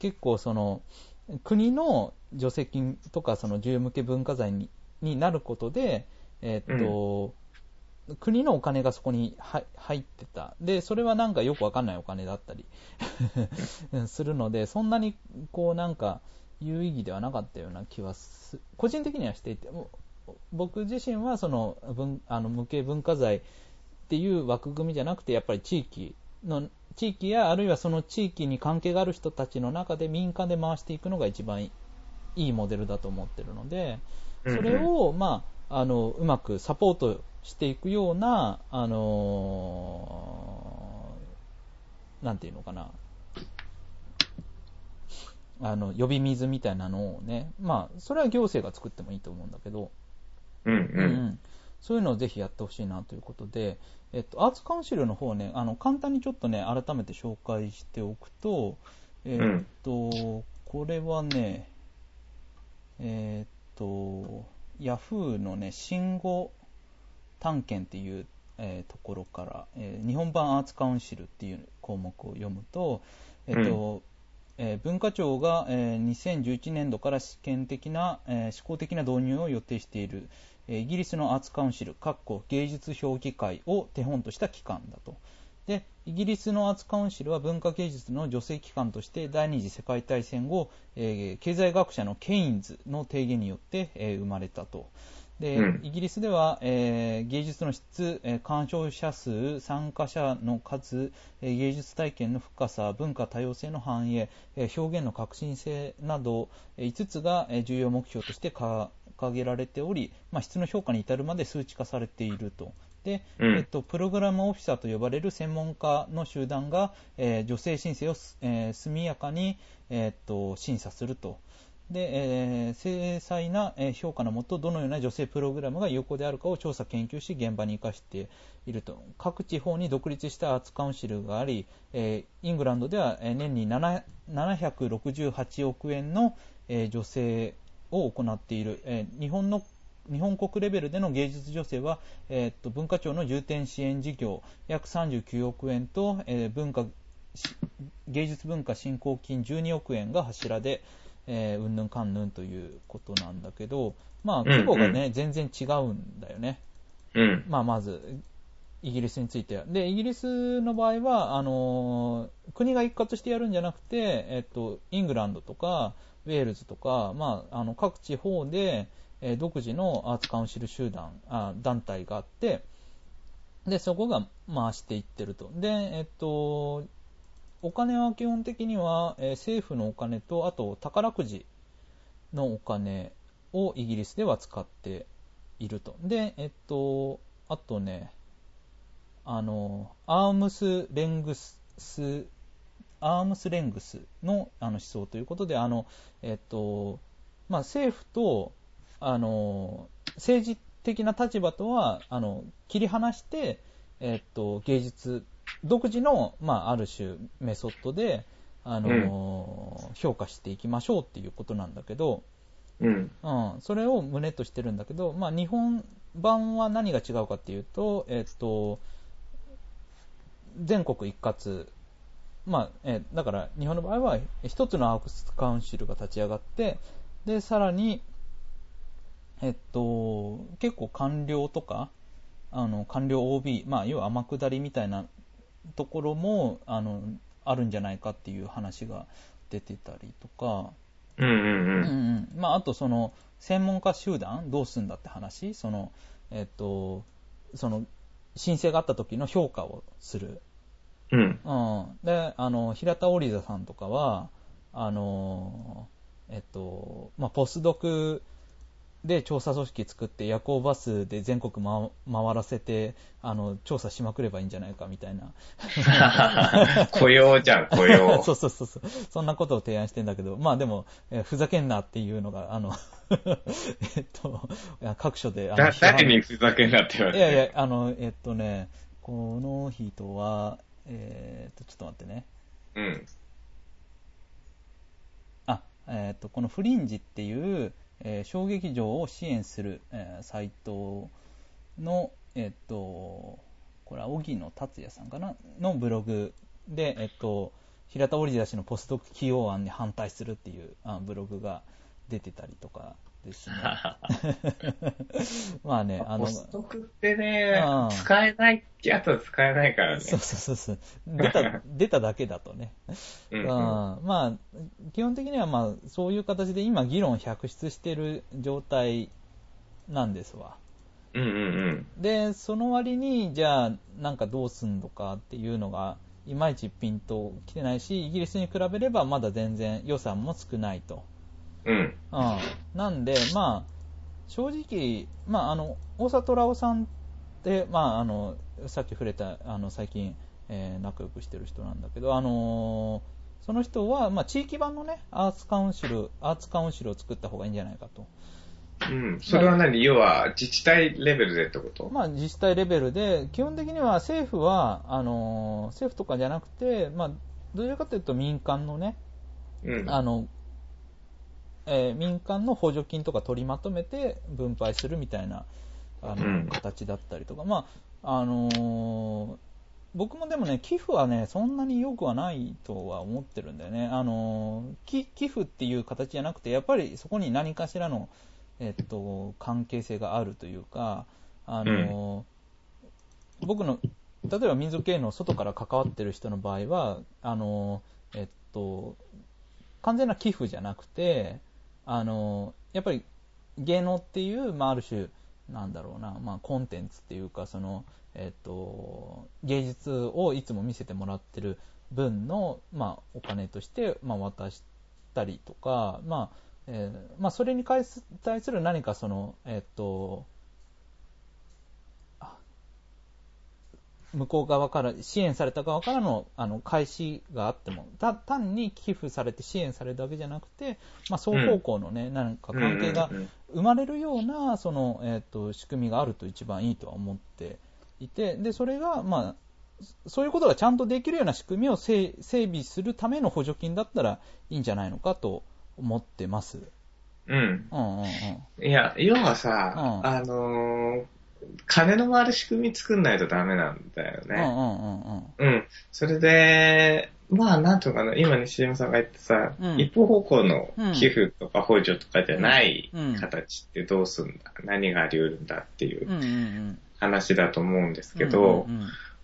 結構その、国の助成金とかその自由向け文化財にになることで、えっ、と、国のお金がそこに入入ってた。で、それはなんかよくわかんないお金だったり するので、そんなにこうなんか有意義ではなかったような気はす、個人的にはしていて、僕自身はその文あの無形文化財っていう枠組みじゃなくて、やっぱり地域の、地域やあるいはその地域に関係がある人たちの中で民間で回していくのが一番いいモデルだと思ってるので、それを、まあ、あのうまくサポートしていくような、あのーなんていうのかな、あの呼び水みたいなのをね、まあ、それは行政が作ってもいいと思うんだけど、うんう。うんんそういうのをぜひやってほしいなということで、えっと、アーツカウンシルの方ね、あの簡単にちょっとね、改めて紹介しておくと、えっと、これはね、えっと、ヤフーのね、新語探検っていう、えーところから、えー日本版アーツカウンシルっていう項目を読むと、えっと、え文化庁が、え2011年度から試験的な、えー試行的な導入を予定している、えイギリスのアーツカウンシル、芸術評議会を手本とした機関だと。で、イギリスのアーツカウンシルは文化芸術の助成機関として第二次世界大戦後、え経済学者のケインズの提言によって、え生まれたと。で、うんイギリスでは、えー芸術の質、えー鑑賞者数、参加者の数、えー芸術体験の深さ、文化多様性の反映、えー表現の革新性など、えー5つが、えー重要目標として掲げられており、まあ、質の評価に至るまで数値化されていると。で、うんえっと、プログラムオフィサーと呼ばれる専門家の集団が、えー女性申請をす、えー速やかに、えーっと審査すると。で、えー精細な評価のもと、どのような女性プログラムが有効であるかを調査、研究し、現場に生かしていると。各地方に独立したアーツカウンシルがあり、えーイングランドでは年に768億円の、えー助成を行っている、えー日本の日本国レベルでの芸術助成は、えーと文化庁の重点支援事業約39億円と、えー文化芸術文化振興金12億円が柱で、えーうんぬんかんぬんということなんだけど、まあ、規模がね、うん全然違うんだよね。うん。まあ、まず、イギリスについては。で、イギリスの場合は、あのー国が一括してやるんじゃなくて、えっと、イングランドとか、ウェールズとか、まあ、あの、各地方で、えー独自のアーツカウンシル集団、あ団体があって、で、そこが回していってると。で、えっと、お金は基本的には、えー政府のお金と、あと宝くじのお金をイギリスでは使っていると。で、えっと、あとね、あの、アームス・レングス、アームス・レングスのあの思想ということで、あの、えっと、まあ、政府と、あの、政治的な立場とは、あの、切り離して、えっと、芸術、独自の、まあ、ある種メソッドで、あの、評価していきましょうっていうことなんだけど、うん。うん、それを胸としてるんだけど、まあ、日本版は何が違うかっていうと、えっと、全国一括、まあえだから日本の場合は一つのアークスカウンシルが立ち上がって、でさらに、えっと、結構官僚とか、あの官僚 OB、まあ、要は天下りみたいなところもあのあるんじゃないかっていう話が出てたりとか。うんうんうんうん。うんまあ、あとその専門家集団どうすんだって話？その、えっと、その申請があった時の評価をする、うん。うん、であの平田織田さんとかはあの、えっとまあ、ポスドクで調査組織作って夜行バスで全国、ま、回らせてあの調査しまくればいいんじゃないかみたいな 雇用じゃん、雇用。そうそうそうそう。そんなことを提案してんだけど、まあでも、えーふざけんなっていうのが、あの、えっと、各所で、あの誰にふざけんなって言われて。いやいや、あの、えっとね、この人は、えっと、ちょっと待ってね。うん。あ、えっと、このフリンジっていう、えー小劇場を支援する、えーサイトの、えっと、これは荻野達也さんかな？のブログで、えっと、平田織田氏のポスドク起用案に反対するっていうあブログが出てたりとかですね。まあね、あの、ポストクってねうん、使えないってやつは使えないからね。そうそうそうそう。出た、出ただけだとね。うんうんまあ、基本的にはまあ、そういう形で今議論百出してる状態なんですわ。うんうんうん。で、その割に、じゃあ、なんかどうすんのかっていうのが、いまいちピンと来てないし、イギリスに比べればまだ全然予算も少ないと。うん。うん。なんで、まあ、正直、まあ、あの、大里虎夫さんって、まあ、あの、さっき触れた、あの、最近、えー仲良くしてる人なんだけど、あのーその人は、まあ、地域版のね、アーツカウンシル、アーツカウンシルを作った方がいいんじゃないかと。うん。それは何？要は、自治体レベルでってこと？まあ、自治体レベルで、基本的には政府は、あのー政府とかじゃなくて、まあ、どちらかというと民間のね、うん。あの、えー民間の補助金とか取りまとめて分配するみたいなあの、うん。形だったりとか、まああのー僕もでもね、寄付はね、そんなに良くはないとは思ってるんだよね。あのーき寄付っていう形じゃなくて、やっぱりそこに何かしらの、えっと、関係性があるというか、あのー僕の、例えば民族芸能外から関わってる人の場合は、あのーえっと、完全な寄付じゃなくて、あのやっぱり芸能っていう、まあ、ある種、なんだろうな、まあ、コンテンツっていうか、その、えっと、芸術をいつも見せてもらってる分の、まあ、お金として、まあ、渡したりとか、まあ、えーまあ、それに対す対する何かその、えっと、向こう側から、支援された側からのあの開始があっても、た単に寄付されて支援されるだけじゃなくて、まあ、双方向のね、なんか関係がうんうんうん生まれるようなその、えー、と仕組みがあると一番いいとは思っていて、でそれが、まあ、そういうことがちゃんとできるような仕組みを整整備するための補助金だったらいいんじゃないのかと思ってます。うん。うんうんうん。いや、要はさ、うんあのー金の回る仕組み作んないとダメなんだよね。うんうんうんうん。うん。それで、まあ、なんとかな、今西島さんが言ってさ、うん一方方向のうん寄付とか補助とかじゃないうん形ってどうすんだ、何があり得るんだっていう。話だと思うんですけど、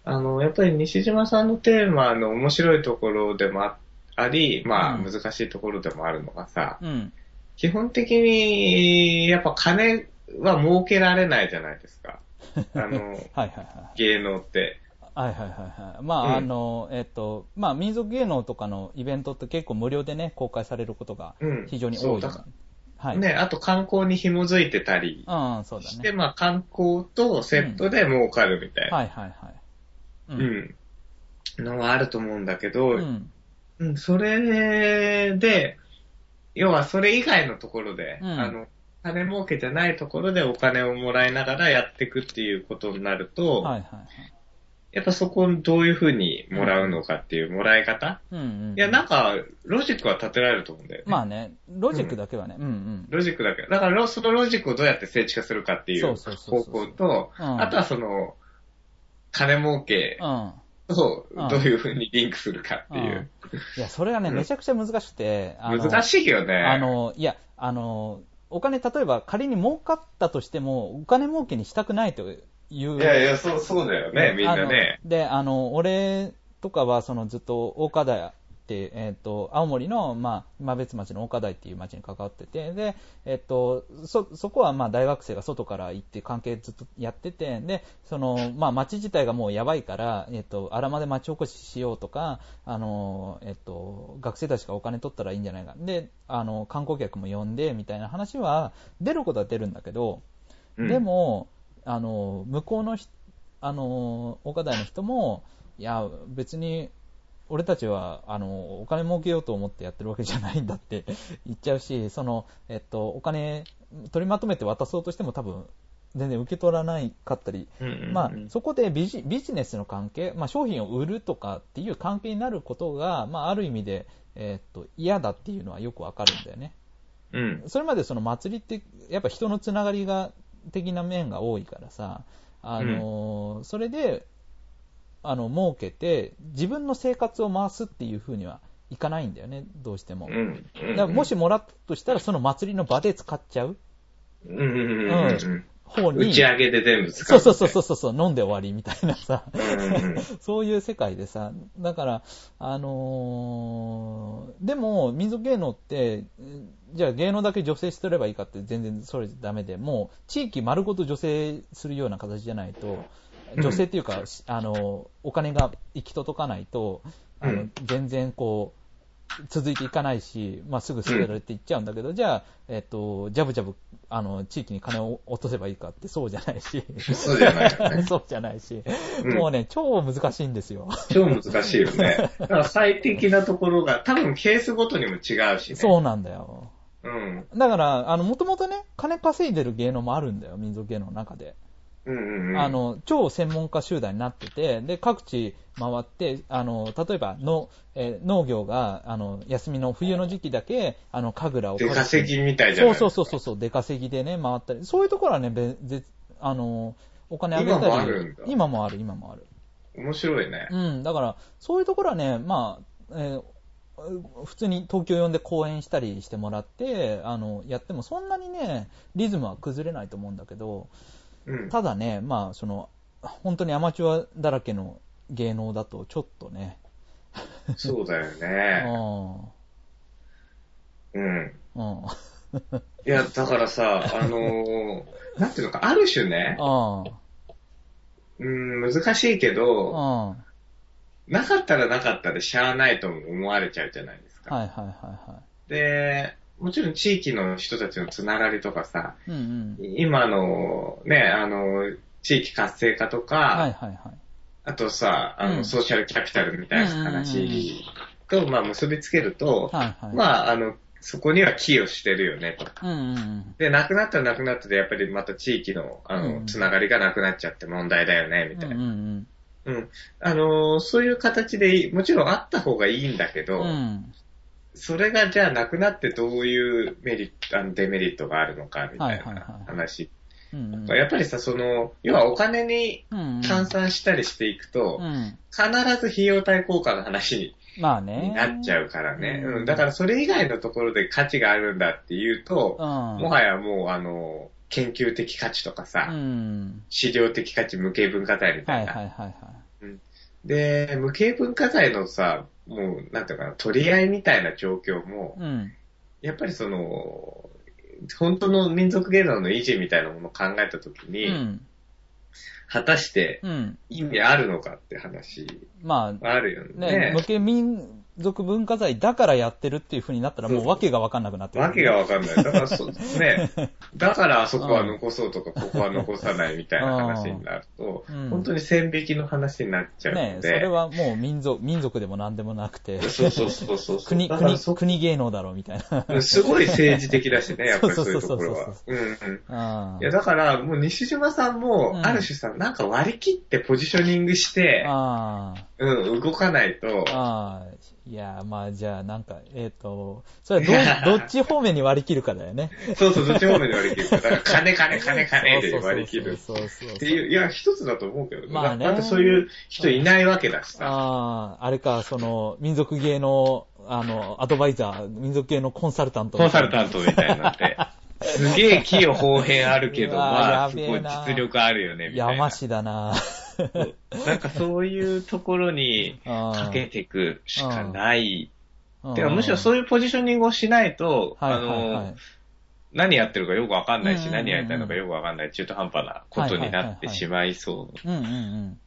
あの、やっぱり西島さんのテーマの面白いところでもああり、まあうん難しいところでもあるのがさ、うん。基本的にやっぱ金は儲けられないじゃないですか。あの、はいはいはい。芸能って。はいはいはいはい。まあ、うんあの、えっと、まあ、民族芸能とかのイベントって結構無料でね、公開されることがうん非常に多い。そうだかはい。ね、あと観光に紐づいてたりうん、そうだして、ね。まあ観光とセットで儲かるみたいな、はいはいはい。うん、のがあると思うんだけど、うん。うん、それで、要はそれ以外のところで、うんあの、金儲けじゃないところでお金をもらいながらやっていくっていうことになると、はいはいはい。やっぱそこをどういうふうにもらうのかっていうもらい方、うんうん。いや、なんか、ロジックは立てられると思うんだよね。まあね、ロジックだけはね、うんうん。ロジックだけど、だからそのロジックをどうやって精緻化するかっていう方向と、うんあとはその、金儲けうん。とうんどういうふうにリンクするかっていう。いや、それがね、うんめちゃくちゃ難しくて、難しいよね。あの、いや、あの、お金、例えば仮に儲かったとしても、お金儲けにしたくないという。いやいや、そう、そうだよね、みんなね。で、あの、俺とかは、そのずっと大岡台って、えっ、と、青森の、まあ、今別町の大岡台っていう町に関わってて、で、えっ、と、そ、そこはまあ大学生が外から行って関係ずっとやってて、で、その、まあ町自体がもうやばいから、えっ、と、荒間で町おこししようとか、あの、えっ、と、学生たちがお金取ったらいいんじゃないか。で、あの、観光客も呼んで、みたいな話は、出ることは出るんだけど、うんで、も、あの、向こうのひ、あの、岡台の人も、いや、別に、俺たちは、あの、お金儲けようと思ってやってるわけじゃないんだって 言っちゃうし、その、えっと、お金、取りまとめて渡そうとしても多分、全然受け取らないかったり、うんうんうんまあ、そこでビジビジネスの関係、まあ、商品を売るとかっていう関係になることが、まあ、ある意味で、えっと、嫌だっていうのはよくわかるんだよね。うん。それまでその祭りって、やっぱ人のつながりが、的な面が多いからさ、あのーそれで、あの、儲けて、自分の生活を回すっていう風にはいかないんだよね、どうしても。だからもし、もらったとしたら、その祭りの場で使っちゃう。うん。うん。うんうん方に。打ち上げで全部使。そううそうそうそうそうそう、飲んで終わりみたいなさ、そういう世界でさ、だから、あのーでも、民族芸能って、じゃあ芸能だけ女性しとればいいかって全然それダメで、もう地域丸ごと女性するような形じゃないと、女性っていうか、あの、お金が行き届かないと、あのうん全然こう、続いていかないし、まあ、すぐ捨てられていっちゃうんだけど、じゃあ、えっと、ジャブジャブ、あの、地域に金を落とせばいいかってそうじゃないし、そうじゃない。そうじゃないし、うんもうね、超難しいんですよ。超難しいよね。だから最適なところが、多分ケースごとにも違うしね。そうなんだよ。うん。だから、あの、もともとね、金稼いでる芸能もあるんだよ、民族芸能の中で。うんうんうん。あ、の、超専門家集団になってて、で、各地回って、あの、例えばの、えー農業が、あの、休みの冬の時期だけ、あの、神楽を出稼ぎみたいじゃないそうそうそうそう、出稼ぎでね、回ったり、そういうところはね、べぜあの、お金あげたり。今もあるんだ今もある、今もある。面白いね。うん、だから、そういうところはね、まあ、えー普通に東京呼んで講演したりしてもらって、あの、やってもそんなにね、リズムは崩れないと思うんだけど、うん。ただね、まあ、その、本当にアマチュアだらけの芸能だと、ちょっとね、そうだようね。ん、うん。うん、いや、だからさ、あのー なんていうのか、ある種ね、うん、うん、難しいけうど、なかったらなかったでしゃあないとも思われちゃうじゃないですか。いはいはいはで、もちろん地域の人たちのつながりとかさ、い。うんうん。今のね、あの、地域活性化とか、はいはいはい。あとさ、あの、うんソーシャルキャピタルみたいな話と、まあ、結びつけると、はいはい。まあ、あの、そこには寄与してるよね、と。うんうんうん。で、亡くなったら亡くなったで、やっぱりまた地域の、あの、うんつながりがなくなっちゃって問題だよね、みたいな。うんうんうん。あの、そういう形で、もちろんあった方がいいんだけど、うん。うん。それがじゃあなくなってどういうメリット、あのデメリットがあるのかみたいない話。うんうんやっぱりさ、その、要はお金にうんうん換算したりしていくと、うん。必ず費用対効果の話にまあね。になっちゃうからね。うんうん。だからそれ以外のところで価値があるんだっていうと、うん。もはやもうあの、研究的価値とかさ、うん。資料的価値、無形文化財みたはいいな。はいはいはい。で、無形文化財のさ、もう、なんていうかな、取り合いみたいな状況も、うん。やっぱりその、本当の民族芸能の維持みたいなものを考えたときうに、ん。果たしてうん。意味あるのかって話まあ、あるよね、ね。無形民族文化財だからやってるっていう風になったらもう訳がわかんなくなってる。わけがわかんない。だからそ、ね、だからあそこは残そうとか、ここは残さないみたいな話になると、うん本当に線引きの話になっちゃうねので、それはもう民族、民族でも何でもなくて、そうそうそうそう。国、国、国芸能だろうみたいな。すごい政治的だしね、やっぱりそういうところはそう。うんうん。あいや、だから、もう西島さんもう、んある種さ、なんか割り切ってポジショニングして、あうん、動かないと、いや、まあじゃあなんか、えっ、と、それはど、どっち方面に割り切るかだよね。そうそう、どっち方面で割り切るか。だから、金、金、金、金で割り切る。そうそうっていう、いや、一つだと思うけどね。まあねだってそういう人いないわけだしさ。ああ、あれか、その、民族芸の、あの、アドバイザー、民族芸のコンサルタント。コンサルタントみたいになって。すげえ器用方変あるけど、まあ、やすごい実力あるよね、みたいな。山師だななんかそういうところにかけていくしかない。うんてか、むしろそういうポジショニングをしないと、はいあはいはいの、何やってるかよくわかんないし、うんうんうんうん何やりたいのかよくわかんない中途半端なことになってしまいそううんうん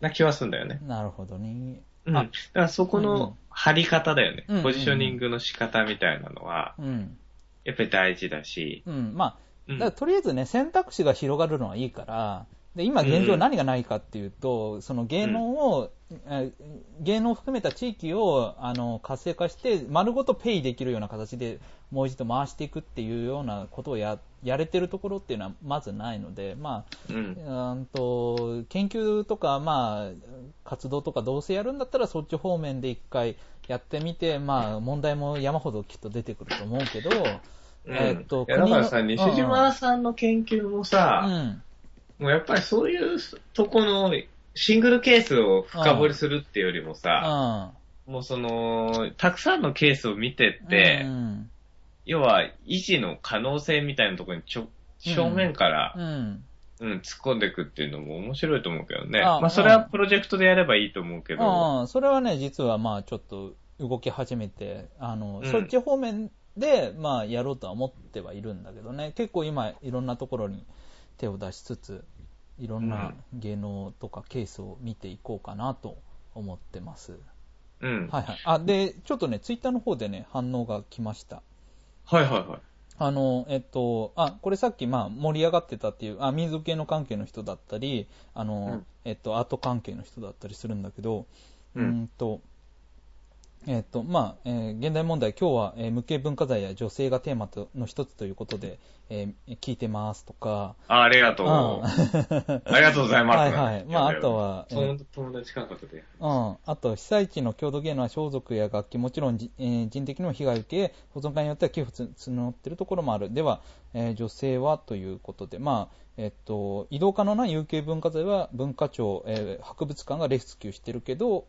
な気はするんだよねう。ん。なるほどね。うん。だあからそこうんうんの張り方だよねうんうんうん。ポジショニングの仕方みたいなのは、うん。やっぱり大事だし、うん。まあ、うんだからとりあえずね、選択肢が広がるのはいいから、で、今現状何がないかっていうと、その芸能を、え芸能を含めた地域を、あの、活性化して、丸ごとペイできるような形で、もう一度回していくっていうようなことをや、やれてるところっていうのはまずないので、まあ、うん。うんと研究とか、まあ、活動とかどうせやるんだったらそっち方面で一回やってみて、まあ、問題も山ほどきっと出てくると思うけど、えっとだからさ、西島さんの研究もうさ、ん、もうやっぱりそういうとこのシングルケースを深掘りするっていうよりもうさ、ん、もうその、たくさんのケースを見てって、うん、要は維持の可能性みたいなところにちょ正面から、うん、うん突っ込んでいくっていうのも面白いと思うけどね。あまあそれはプロジェクトでやればいいと思うけど、うん、それはね、実はまあちょっと動き始めて、あの、うん。そっち方面で、まあやろうとは思ってはいるんだけどね、結構今いろんなところに手を出しつつ、いろんな芸能とかケースを見ていこうかなと思ってます。うん。はいはい。あ、で、ちょっとね、ツイッターの方でね、反応が来ました。はいはいはい。あの、えっと、あ、これさっき、まあ、盛り上がってたっていう、あ、民族系の関係の人だったり、あの、うんえっと、アート関係の人だったりするんだけど、ううんんと、えっと、まあ、えー現代問題、今日は、えー無形文化財や女性がテーマとの一つということで、えー聞いてますとか、あありがとう。うん ありがとうございます。はいはいまああとは友友達感覚で。うん、あと被災地の郷土芸能は装束や楽器、もちろんじ、えー人的にも被害を受け、保存会によっては寄付を募っているところもある。では、えー女性はということで、まあえっと、移動可能な有形文化財は文化庁、えー博物館がレスキューしてるけど、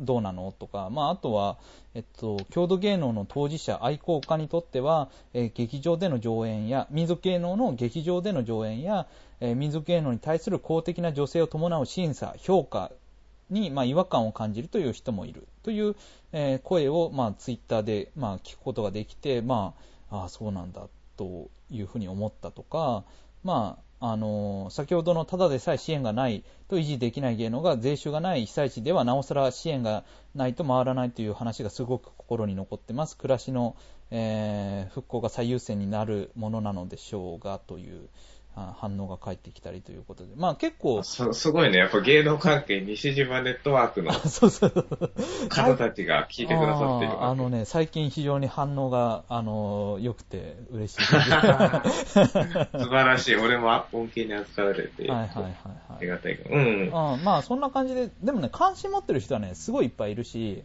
どうなの？とか、まあ、あとは、えっと、郷土芸能の当事者、愛好家にとっては、えー劇場での上演や、民族芸能の劇場での上演や、えー民族芸能に対する公的な女性を伴う審査、評価に、まあ、違和感を感じるという人もいる。という、えー声を、まあ、ツイッターで、まあ、聞くことができて、まあ、ああ、そうなんだというふうに思ったとか、まあ、あの先ほどのただでさえ支援がないと維持できない芸能が税収がない被災地ではなおさら支援がないと回らないという話がすごく心に残ってます。暮らしの、えー復興が最優先になるものなのでしょうがという反応が返ってきたりということで、まあ結構、すすごいね。やっぱ芸能関係西島ネットワークの。方たちが聞いてくださっているあのね、最近非常に反応が、あの良くて嬉しい。素晴らしい。俺も恩恵に扱われて、はいはいはいはいありがたいけど。うん。うん、まあそんな感じで、でもね、関心持ってる人はね、すごいいっぱいいるし、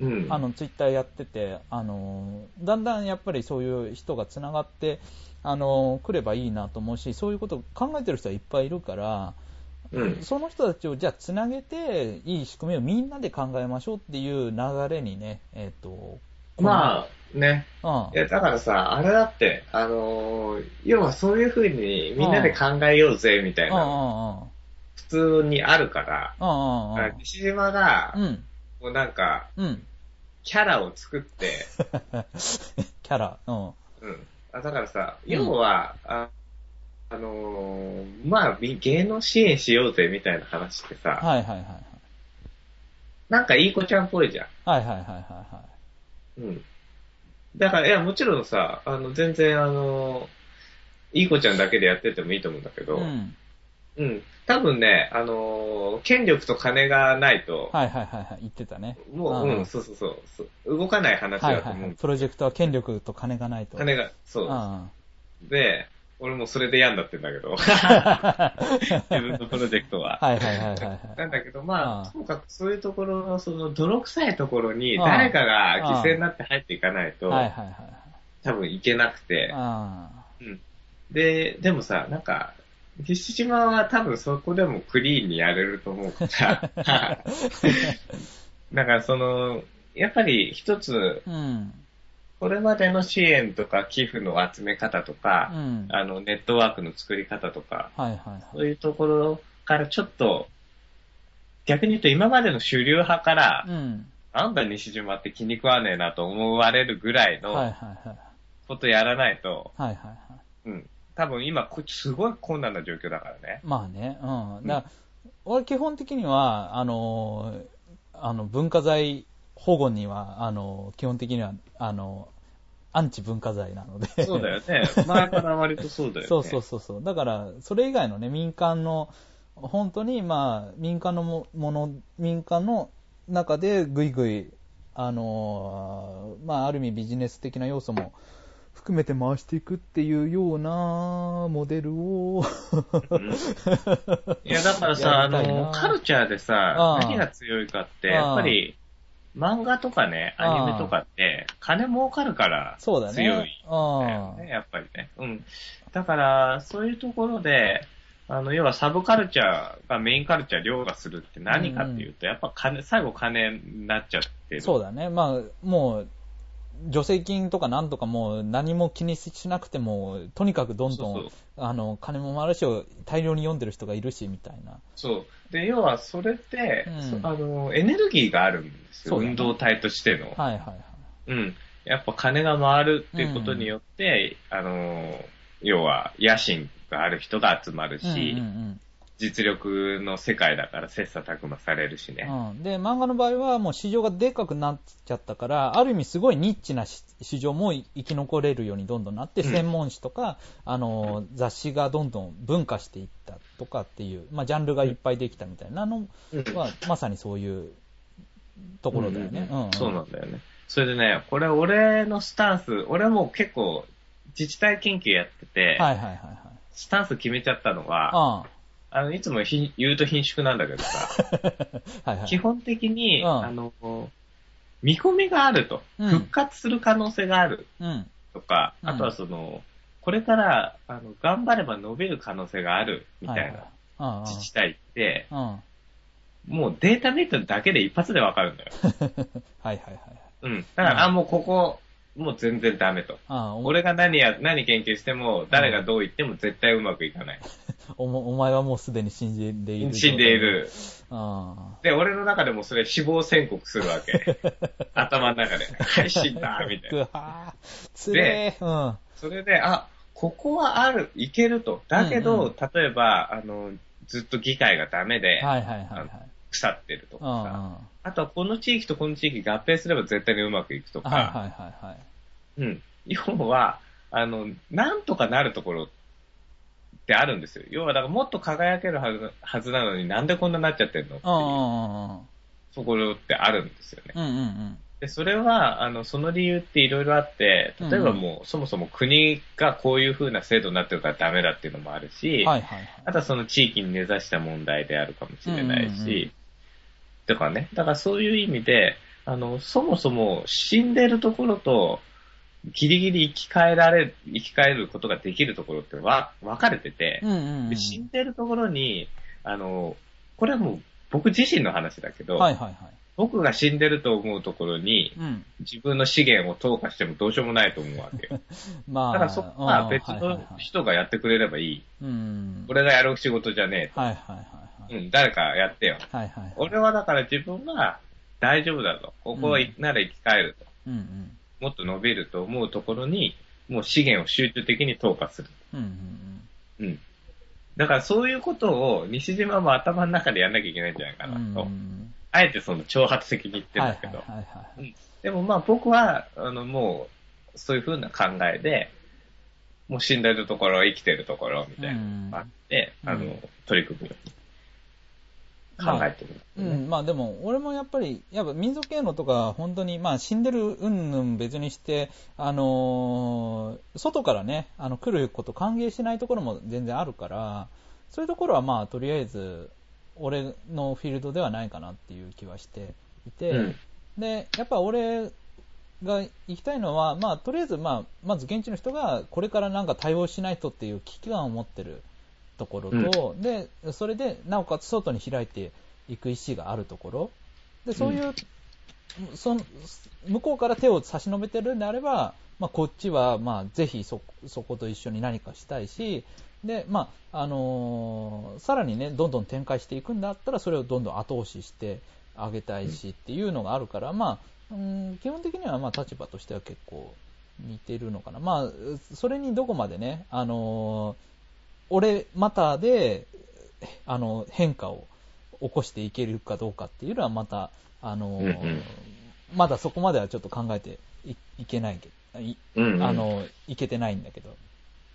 うん。あの、ツイッターやってて、あの、だんだんやっぱりそういう人がつながって、あの、来ればいいなと思うし、そういうことを考えてる人はいっぱいいるから、うん。その人たちをじゃあつなげて、いい仕組みをみんなで考えましょうっていう流れにね、えっ、と、まあ、ね。あ、いや、だからさ、あれだって、あのー要はそういう風にみんなで考えようぜ、みたいうん、うん、な、うん、普通にあるから、うん、うん、うん、西島がう、ん、もうなんか、うん、キャラを作って、キャラ、うん、うん。あだからさ、要は、ああのーまあ、み芸能支援しようぜ、みたいな話ってさ、はいはいはいはい。なんかいい子ちゃんっぽいじゃん。はいはいはいはうん。だから、いや、もちろんさ、あの、全然、あの、いい子ちゃんだけでやっててもいいと思うんだけい。ど、うん。うん。多分ね、あの、権力と金がないと、はいはいはいはい。言ってたね。もう、うんうん、そうそうそう動かない話はいはいはい。だと思う。プロジェクトは権力と金がないと。金が、そうう。で、俺もそれで嫌になってんだけど、ん。自分のプロジェクトは。はいはいはいはいはい。なんだけど、まうんあ、ともかくそういうところの、その、泥臭いところに、うん誰かが犠牲になって入っていかないと、はいはいはい多分いけなくて、はい。で、でもさ、なんか、西島は多分そこでもクリーンにやれると思うから、だからその、やっぱり一つ、うん。うん。これまでの支援とか寄付の集め方とかう、ん。あの、ネットワークの作り方とか、はいはいはい。そういうところからちょっと、逆に言うと今までの主流派から、うん。なんだ西島って気に食わねえなと思われるぐらいはいの。ことやらないと、はいはいはい。うん。多分今、こすごい困難な状況だからね。まあね、うん。だから、俺基本的には、あの、あの、文化財保護には、あの、基本的には、あの、アンチ文化財なので。そうだよね。前から割とそうだよね。そうそうそうそう。だから、それ以外のね、民間の、本当に、まあ、民間のももの、民間の中でぐいぐい、あのーまあ、ある意味ビジネス的な要素も含めて回していくっていうようなモデルを、いや、だからさ、あの、カルチャーでさ何が強いかって、やっぱり、漫画とかね、アニメとかって、金儲かるからそうだね。強いんだよあね、やっぱりね。うん。だから、そういうところで、あの、要はサブカルチャーがメインカルチャー凌駕するって何かっていうと、やっぱ金、最後金になっちゃってる。そうだね。まあ、もう、助成金とかなんとかもう何も気にしなくても、とにかくどんどん、あの、金も回るし、大量に読んでる人がいるし、みたいな。そう。で、要はそれって、うんそあの、エネルギーがあるんですよ。ね運動体としての。はいはいはい。うん。やっぱ金が回るっていうことによって、あの、要は野心がある人が集まるし、うんうん実力の世界だから切磋琢磨されるしね。うんうん、で、漫画の場合はもう市場がでかくなっちゃったから、ある意味すごいニッチなし市場も生き残れるようにどんどんなって、うん専門誌とか、あの、雑誌がどんどん分化していったとかっていう、まあ、ジャンルがいっぱいできたみたいなのうんは、まさにそういうところだよね。うんうんそうなんだよね。それでね、これ俺のスタンス、俺も結構自治体研究やってて、はいはいはいはい。スタンス決めちゃったのは、ああの、いつもひ言うと貧縮なんだけどさ、あ はいはい。基本的に、うんあの、見込みがあると、うん復活する可能性があるうん。とか、うんあとはその、これから、あの、頑張れば伸びる可能性があるみたいなな自治体って、うん。うん。はいもうデータベースだけで一発でわかるんだよ。はいはい。うん。だから、うんあ、もうここ、もう全然ダメと。ああお俺が何や、何研究しても、誰がどう言っても絶対うまくいかない。おもお前はもうすでに死んでいる。死んでい。る。あで、俺の中でもそれ死亡宣告するわけ。頭の中で。はい、死んだ、みたいな。あ。うん。それで、あ、ここはある、いけると。だけど、うんう例えば、あの、ずっと議会がダメで、はいはいはいはい。腐ってるとか。さ。はあとはこの地域とこの地域合併すれば絶対にうまくいくとか。いはいはいはい。うん。要は、あの、なんとかなるところってあるんですよ。要は、だからもっと輝けるはずはずなのになんでこんなになっちゃってんのっていううんうんうんうん。ところってあるんですよね。うんうんうん。で、それは、あの、その理由っていろいろあって、例えばもう、そもそも国がこういう風な制度になってるからダメだっていうのもあるし、はいはいはい。あとはその地域に根ざした問題であるかもしれないし、うんうんうんとかね。だからそういう意味で、あの、そもそも死んでるところと、ギリギリ生き返られ、生き返ることができるところってわ、分かれてて、うんうんうん。死んでるところに、あの、これはもう僕自身の話だけど、はいはいはい。僕が死んでると思うところに、うん。自分の資源を投下してもどうしようもないと思うわけよ。まあ。だからそこは別の人がやってくれればいい。うん。俺がやる仕事じゃねはいはいはいえ。うん、誰かやってよ。はい。はいはいはい。俺はだから自分が大丈夫だと。ここうんなら生き返ると。うんうん。もっと伸びると思うところに、もう資源を集中的に投下する。うんうんうん。だからそういうことを西島も頭の中でやんなきゃいけないんじゃないかうん。なと。うんあえてその挑発的に言ってるんはいだけど。はいはいはい。でもまあ僕は、あのもう、そういう風な考えで、もう死んでるところ、生きてるところみたいなのがあって、うんあの、取り組むように考えてるんですうん、まあでも、俺もやっぱり、やっぱ民族芸能とか、本当に、まあ死んでる云々別にして、あのー外からね、あの来ること歓迎しないところも全然あるから、そういうところはまあとりあえず、俺のフィールドではないかなっていう気はしていて、うん。で、やっぱ俺が行きたいのは、まあとりあえず、まあ、まず現地の人がこれからなんか対応しないとっていう危機感を持ってるところと、で、それで、なおかつ外に開いていく意思があるところ、で、そういう、その向こうから手を差し伸べてるんであれば、まあ、こっちは、まあ、ぜひそ、そこと一緒に何かしたいし、で、まあ、あのーさらにね、どんどん展開していくんだったら、それをどんどん後押ししてあげたいしっていうのがあるから、まあ、うん、基本的には、まあ、立場としては結構似てるのかな。まあ、それにどこまでね、あのー俺またで、あの、変化を起こしていけるかどうかっていうのはまた、あの、うんうんまだそこまではちょっと考えていいけないけど、いうんうんあの、いけてないんだけど。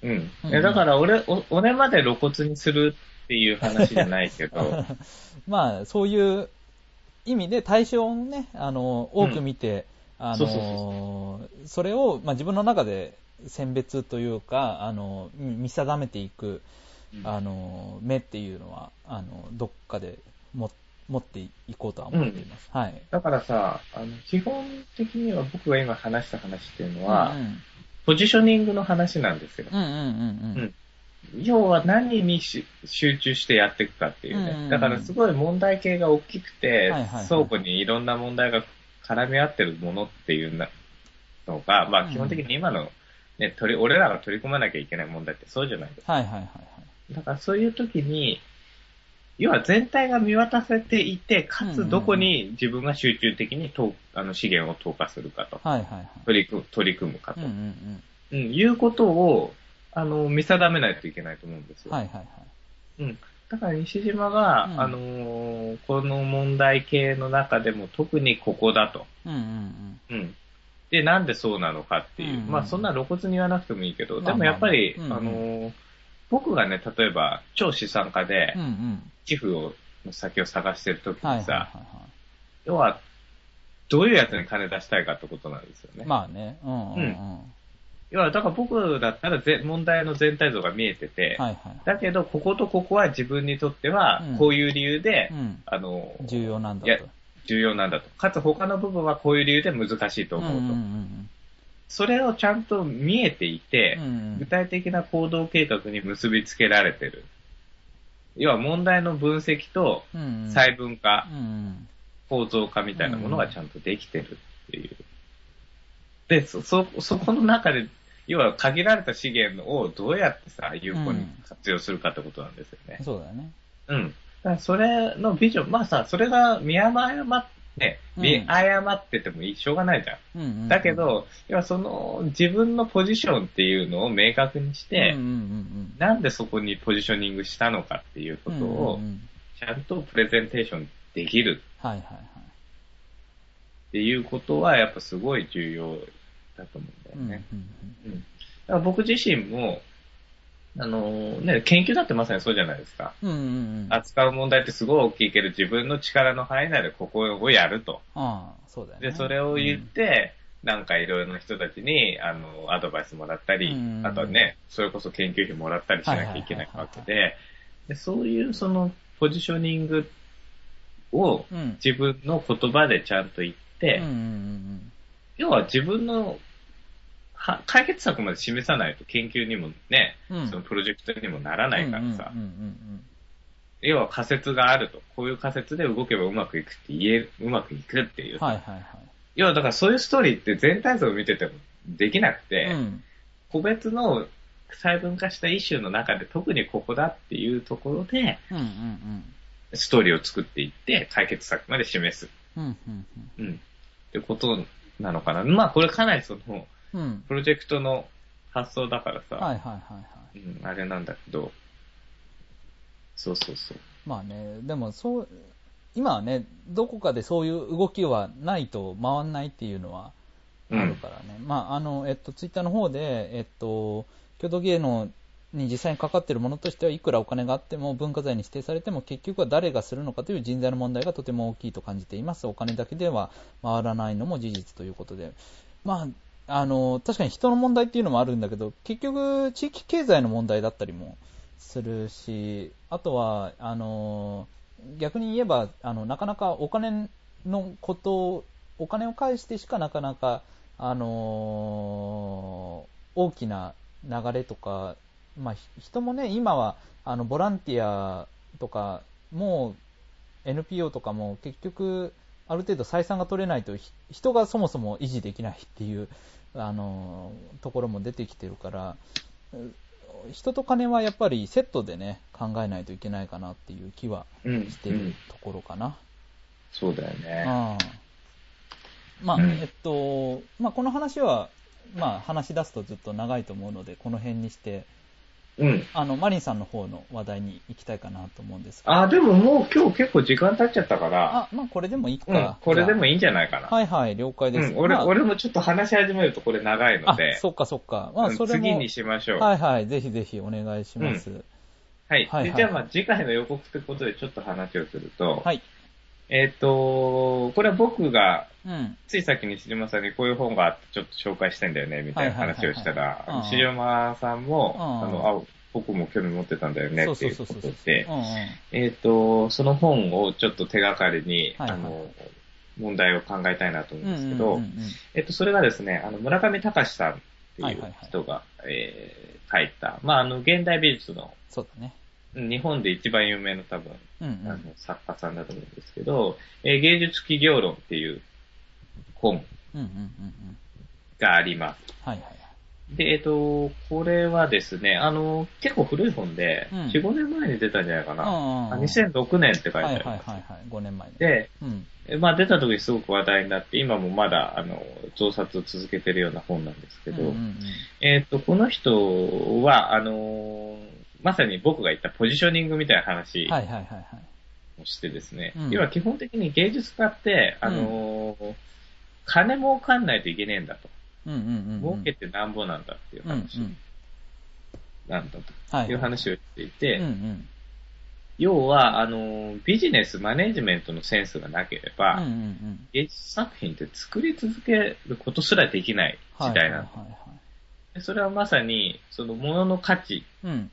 うん。うんえだから俺、お俺まで露骨にするっていう話じゃないけど、まあ、そういう意味で対象をね、あの、多く見て、あの、それを、まあ、自分の中で選別というか、あの、見見定めていく、あの、目っていうのは、あの、どっかでも持っていこうとは思っています。はい。だからさ、あの、基本的には僕が今話した話っていうのは、うんポジショニングの話なんですよ。うんうんうんうん要は何にし集中してやっていくかっていううんうんうんね。だからすごい問題系が大きくてはいはいはい、相互にいろんな問題が絡み合ってるものっていうのが、まあ基本的に今の、ね、取り、俺らが取り組まなきゃいけない問題ってそうじゃないですか。はいはいはいはい。だからそういう時に、要は全体が見渡せていて、かつどこに自分が集中的にとあの資源を投下するかと、はいはいはい。取り組む取り組むかと、うんううんんうん。いうことを、あの、見定めないといけないと思うんですよ。はいはいはい。うん。だから西島が、うんあのーこの問題系の中でも特にここだと。うんうんうん。で、なんでそうなのかっていう。うんうんまあ、そんな露骨に言わなくてもいいけど、でもやっぱり、まあのー僕がね、例えば、超資産家でうん。う、ん寄付を、の先を探してるときにはいさ、は要は、どういうやつに金出したいかってことなんですよね。い。まあね。うんうんうん。要は、だから僕だったらぜ問題の全体像が見えてて、はいはい。だけど、こことここは自分にとってはうん、こういう理由で、うん。あの、重要なんだと。重要なんだと。かつ他の部分はこういう理由で難しいと思うと。うんうんうんそれをちゃんと見えていてうん。う、ん具体的な行動計画に結びつけられてる。要は問題の分析と。細分化、うん構造化みたいなものがちゃんとできてるっていう。で、そ、そ、そこの中で、要は限られた資源をどうやってさ、有効に活用するかってことなんですよねうん。。そうだよね。うん。だそれのビジョン、まあさ、それが見誤って、見誤っててもいいしょうがないじゃん。うん。だけど、要はその自分のポジションっていうのを明確にして、なんでそこにポジショニングしたのかっていううん。ことをちゃんとプレゼンテーションできるはいはいはい。っていうことはやっぱすごい重要だと思うんだよね。うんうんうんだから僕自身も、あのね、研究だってまさにそうじゃないですか。うんうんうん。あ扱う問題ってすごい大きいけど自分の力の範囲内でここをやると。あ、そうだよね。で、それを言って、なんかいろいろな人たちに、あの、アドバイスもらったり、うんあとはね、それこそ研究費もらったりしなきゃいけないわけで、でそういうそのポジショニングをうん。うん。自分の言葉でちゃんと言って、うんうんうん要は自分のは解決策まで示さないと研究にもね、うんそのプロジェクトにもならないからさ、要は仮説があると。こういう仮説で動けばうまくいくって言える、うまくいくっていう。はいはいはい。要はだからそういうストーリーって全体像を見ててもできなくて、うん個別の細分化したイシューの中で特にここだっていうところで、ストーリーを作っていって解決策まで示す。うん。ってことなのかな。まあこれかなりその、うんうんプロジェクトの発想だからさ、はいはいはいはい。うん、あれなんだけど、そうそうそう。まあね、でもそう、今はね、どこかでそういう動きはないと回んないっていうのはあるからね。まあ、あの、えっと、ツイッターの方で、えっと、郷土芸能に実際にかかっているものとしては、いくらお金があっても文化財に指定されても、結局は誰がするのかという人材の問題がとても大きいと感じています。お金だけでは回らないのも事実ということで。まあ、あの、確かに人の問題っていうのもあるんだけど、結局、地域経済の問題だったりもするし、あとは、あの、逆に言えば、あの、なかなかお金のことを、お金を返してしかなかなか、あの大きな流れとか、まあ、人もね、今は、あの、ボランティアとか、もう、NPO とかも結局、ある程度採算が取れないと、人がそもそも維持できないっていう、あのところも出てきてるから、う人と金はやっぱりセットでね、考えないといけないかなっていう気はうん。してるうんところかな。そうだよね。うんまあ、うんえっと、まあ、この話は、まあ、話し出すとずっと長いと思うので、この辺にして、うん。あの、マリンさんの方の話題に行きたいかなと思うんですけど。あ、でももう今日結構時間経っちゃったから、あ、まあ、これでもいいか。うん、これでもいいいんじゃないかな。はいはい、了解です。うん、俺、まあ俺もちょっと話し始めるとこれ長いのあで、、そっかそっか。まあ、うんそれも、次にしましょう。はいはい、ぜひぜひお願いします。はい。はいはいでじゃあまあ次回の予告ってことでちょっと話をすると、はい。えっ、と、これは僕が、うん。ついさっき西島さんにこういう本があってちょっと紹介してんだよね、みたいな話をしたら、西島さんも、うん。あの、あ、僕も興味持ってたんだよねっていうことで。えっ、と、その本をちょっと手がかりに、はいはい。あの、問題を考えたいなと思うんですけど、うんうんうんうん。えっと、それがですね、あの、村上隆さんってはいいうはいはい。人が、えー書いた、まあ、あの、現代美術の、そうだね。日本で一番有名な多分、うんうん。あの、作家さんだと思うんですけど、えー芸術企業論っていう本。があります。はいはいはい。で、えっと、これはですね、あの、結構古い本で、うん4、5年前に出たんじゃないかな。あ2006年って書いてあはいる。はいはいはい。5年前ね。で、うん。えまあ出た時すごく話題になって、今もまだ、あの、増刷を続けてるような本なんですけど、うんうんうんえっ、と、この人は、あのーまさに僕が言ったポジショニングみたいな話。をしてですね、うん要は基本的に芸術家って、あのー金儲かんないといけねえんだと。うんうんうんうん。儲けてなんぼなんだっていう。話なんだはい。という話をしていて。要は、あのービジネス、マネジメントのセンスがなければ。芸術作品って作り続けることすらできない時代なんだ。はいはいはいはい。でそれはまさに、そのものの価値うん。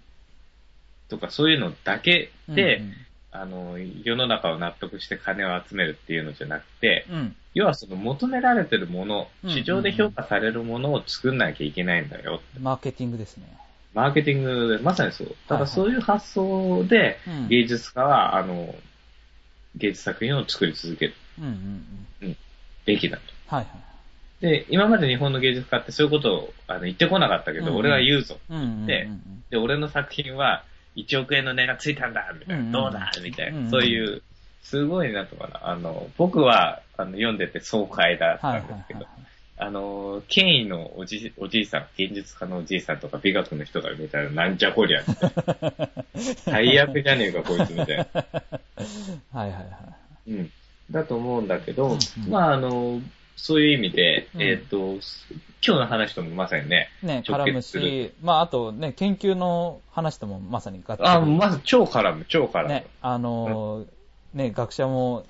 とかそういうのだけで、うんあの、世の中を納得して金を集めるっていうのじゃなくて、うん。うん。要はその求められてるものうん、市場で評価されるものを作んなきゃいけないんだよ。マーケティングですね。マーケティングで、まさにそう。ただそういう発想でうん。芸術家は、あの、芸術作品を作り続けるうんうんうん。べきだと。はいはい。で、今まで日本の芸術家ってそういうことをあの言ってこなかったけど、うんうん俺は言うぞ。うんうんうんうん。でで、俺の作品は1億円の値がついたんだみたいな。うんうんどうだみたいな。うんうんそういう、すごいなとかな。あの、僕はあの読んでて爽快だったはいはいんですけど、はい。あの、権威のおじおじいさん、現実家のおじいさんとか美学の人が見たらなんじゃこりゃみたいな。最悪じゃねえかこいつみたいな。はいはいはい。うん。だと思うんだけど、うんうんまああの、そういう意味で、うんえっ、と、今日の話ともまさにね、ね、直絡むし、まあ、あとね、研究の話ともまさに合致あ、まず超絡む、超絡む。ね、あのーね、学者も、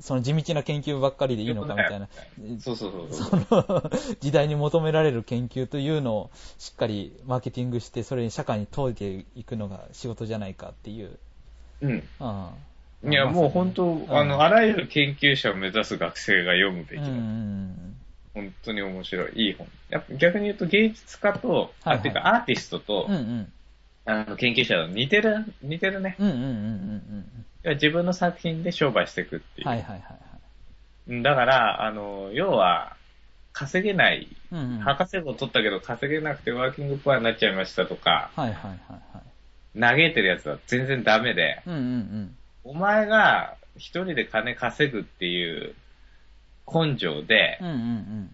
その地道な研究ばっかりでいいのかみたいな、そうそうそうそう。その 時代に求められる研究というのをしっかりマーケティングして、それに社会に問いていくのが仕事じゃないかっていう。うん。うん。いや、もう本当、あの、あらゆる研究者を目指す学生が読むべきだ。うんうん本当に面白い。いい本。やっぱ逆に言うと芸術家と、はいはいあ、っていうかアーティストと、うん。うんうん。あの、研究者と似てる、似てるね。うんうんうんうん要は自分の作品で商売していくってうん。いう。はいはいはいはい。だから、あの、要は、稼げない、うんうん。はい博士号取ったけど稼げなくてワーキングプアになっちゃいましたとか、はいはいはい。嘆いてるやつは全然ダメで、うんうんうん。お前が一人で金稼ぐっていう根性でうん、うんうん。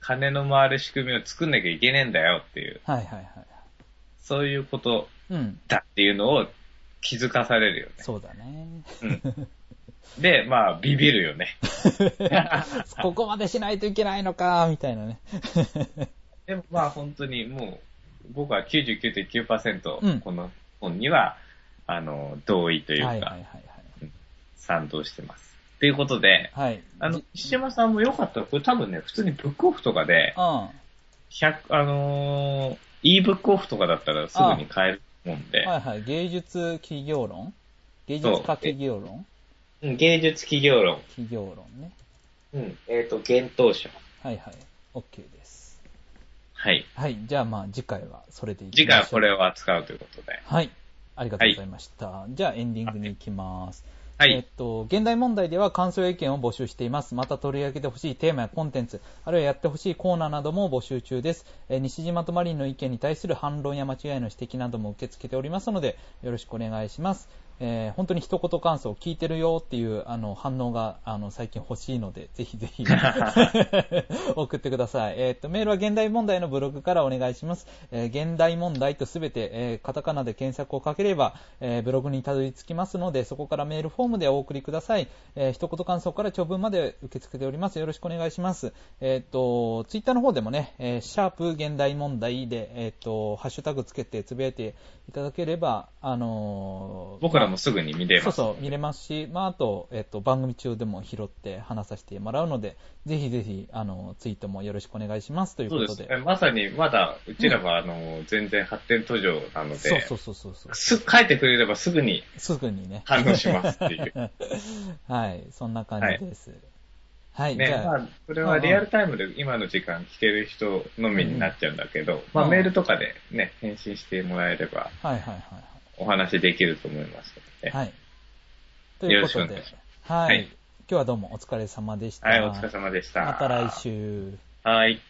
金の回る仕組みを作んなきゃいけねえんだよっていう、はいはいはい。そういうことうん。だっていうのを気づかされるよね。そうだね。で、まあ、ビビるよね。ここまでしないといけないのか、みたいなね。でもまあ本当にもう、僕は99.9%、うんこの本には、あの、同意というか、はいはいはい賛同してます。ということで、はい。はい。あのじ、石山さんもよかったら、これ多分ね、普通にブックオフとかで、うん。100、あのー、e ブックオフとかだったらすぐに買えると思うんで、はいはい。芸術企業論？芸術家企業論？うん芸術企業論、企業論ね。うん、えっ、と、幻冬書。はいはい。OK です。はい。はい。じゃあまあ次回はそれでいき次ましょう。回はこれを扱うということで。はい。ありがとうございました。じゃあエンディングに行きます。はい。えっと、現代問題では感想や意見を募集しています。また取り上げてほしいテーマやコンテンツ、あるいはやってほしいコーナーなども募集中です。えー西島とマリンの意見に対する反論や間違いの指摘なども受け付けておりますので、よろしくお願いします。えー本当に一言感想を聞いてるよっていうあの反応があの最近欲しいので、ぜひぜひ 送ってください。えっと、メールは現代問題のブログからお願いします。えー現代問題とすべて、えーカタカナで検索をかければ、えーブログにたどり着きますので、そこからメールフォームでお送りください。えー一言感想から長文まで受け付けております。よろしくお願いします。えっ、と、ツイッターの方でもね、えーシャープ現代問題で、えっ、と、ハッシュタグつけてつぶやいていただければ、あのー僕らもすぐに見れます。そうそう、見れますし、まあ、あと、えっと、番組中でも拾って話させてもらうので、ぜひぜひ、あの、ツイートもよろしくお願いしますということで。そうで。まさに、まだ、うちらは、あの、全然発展途上なので、そうそうそうそうそう。す、書いてくれればすぐにすぐにね。反応しますっていう。はい、そんな感じです。はい、ね、じゃあ、まあ、それはリアルタイムで今の時間聞ける人のみになっちゃうんだけど、まあ、うんメールとかでね、返信してもらえれば、はいはいはいお話できると思いますので、はい。はい。ということではい、はい今日はどうもお疲れ様でした。はい、お疲れ様でした。また来週。はい。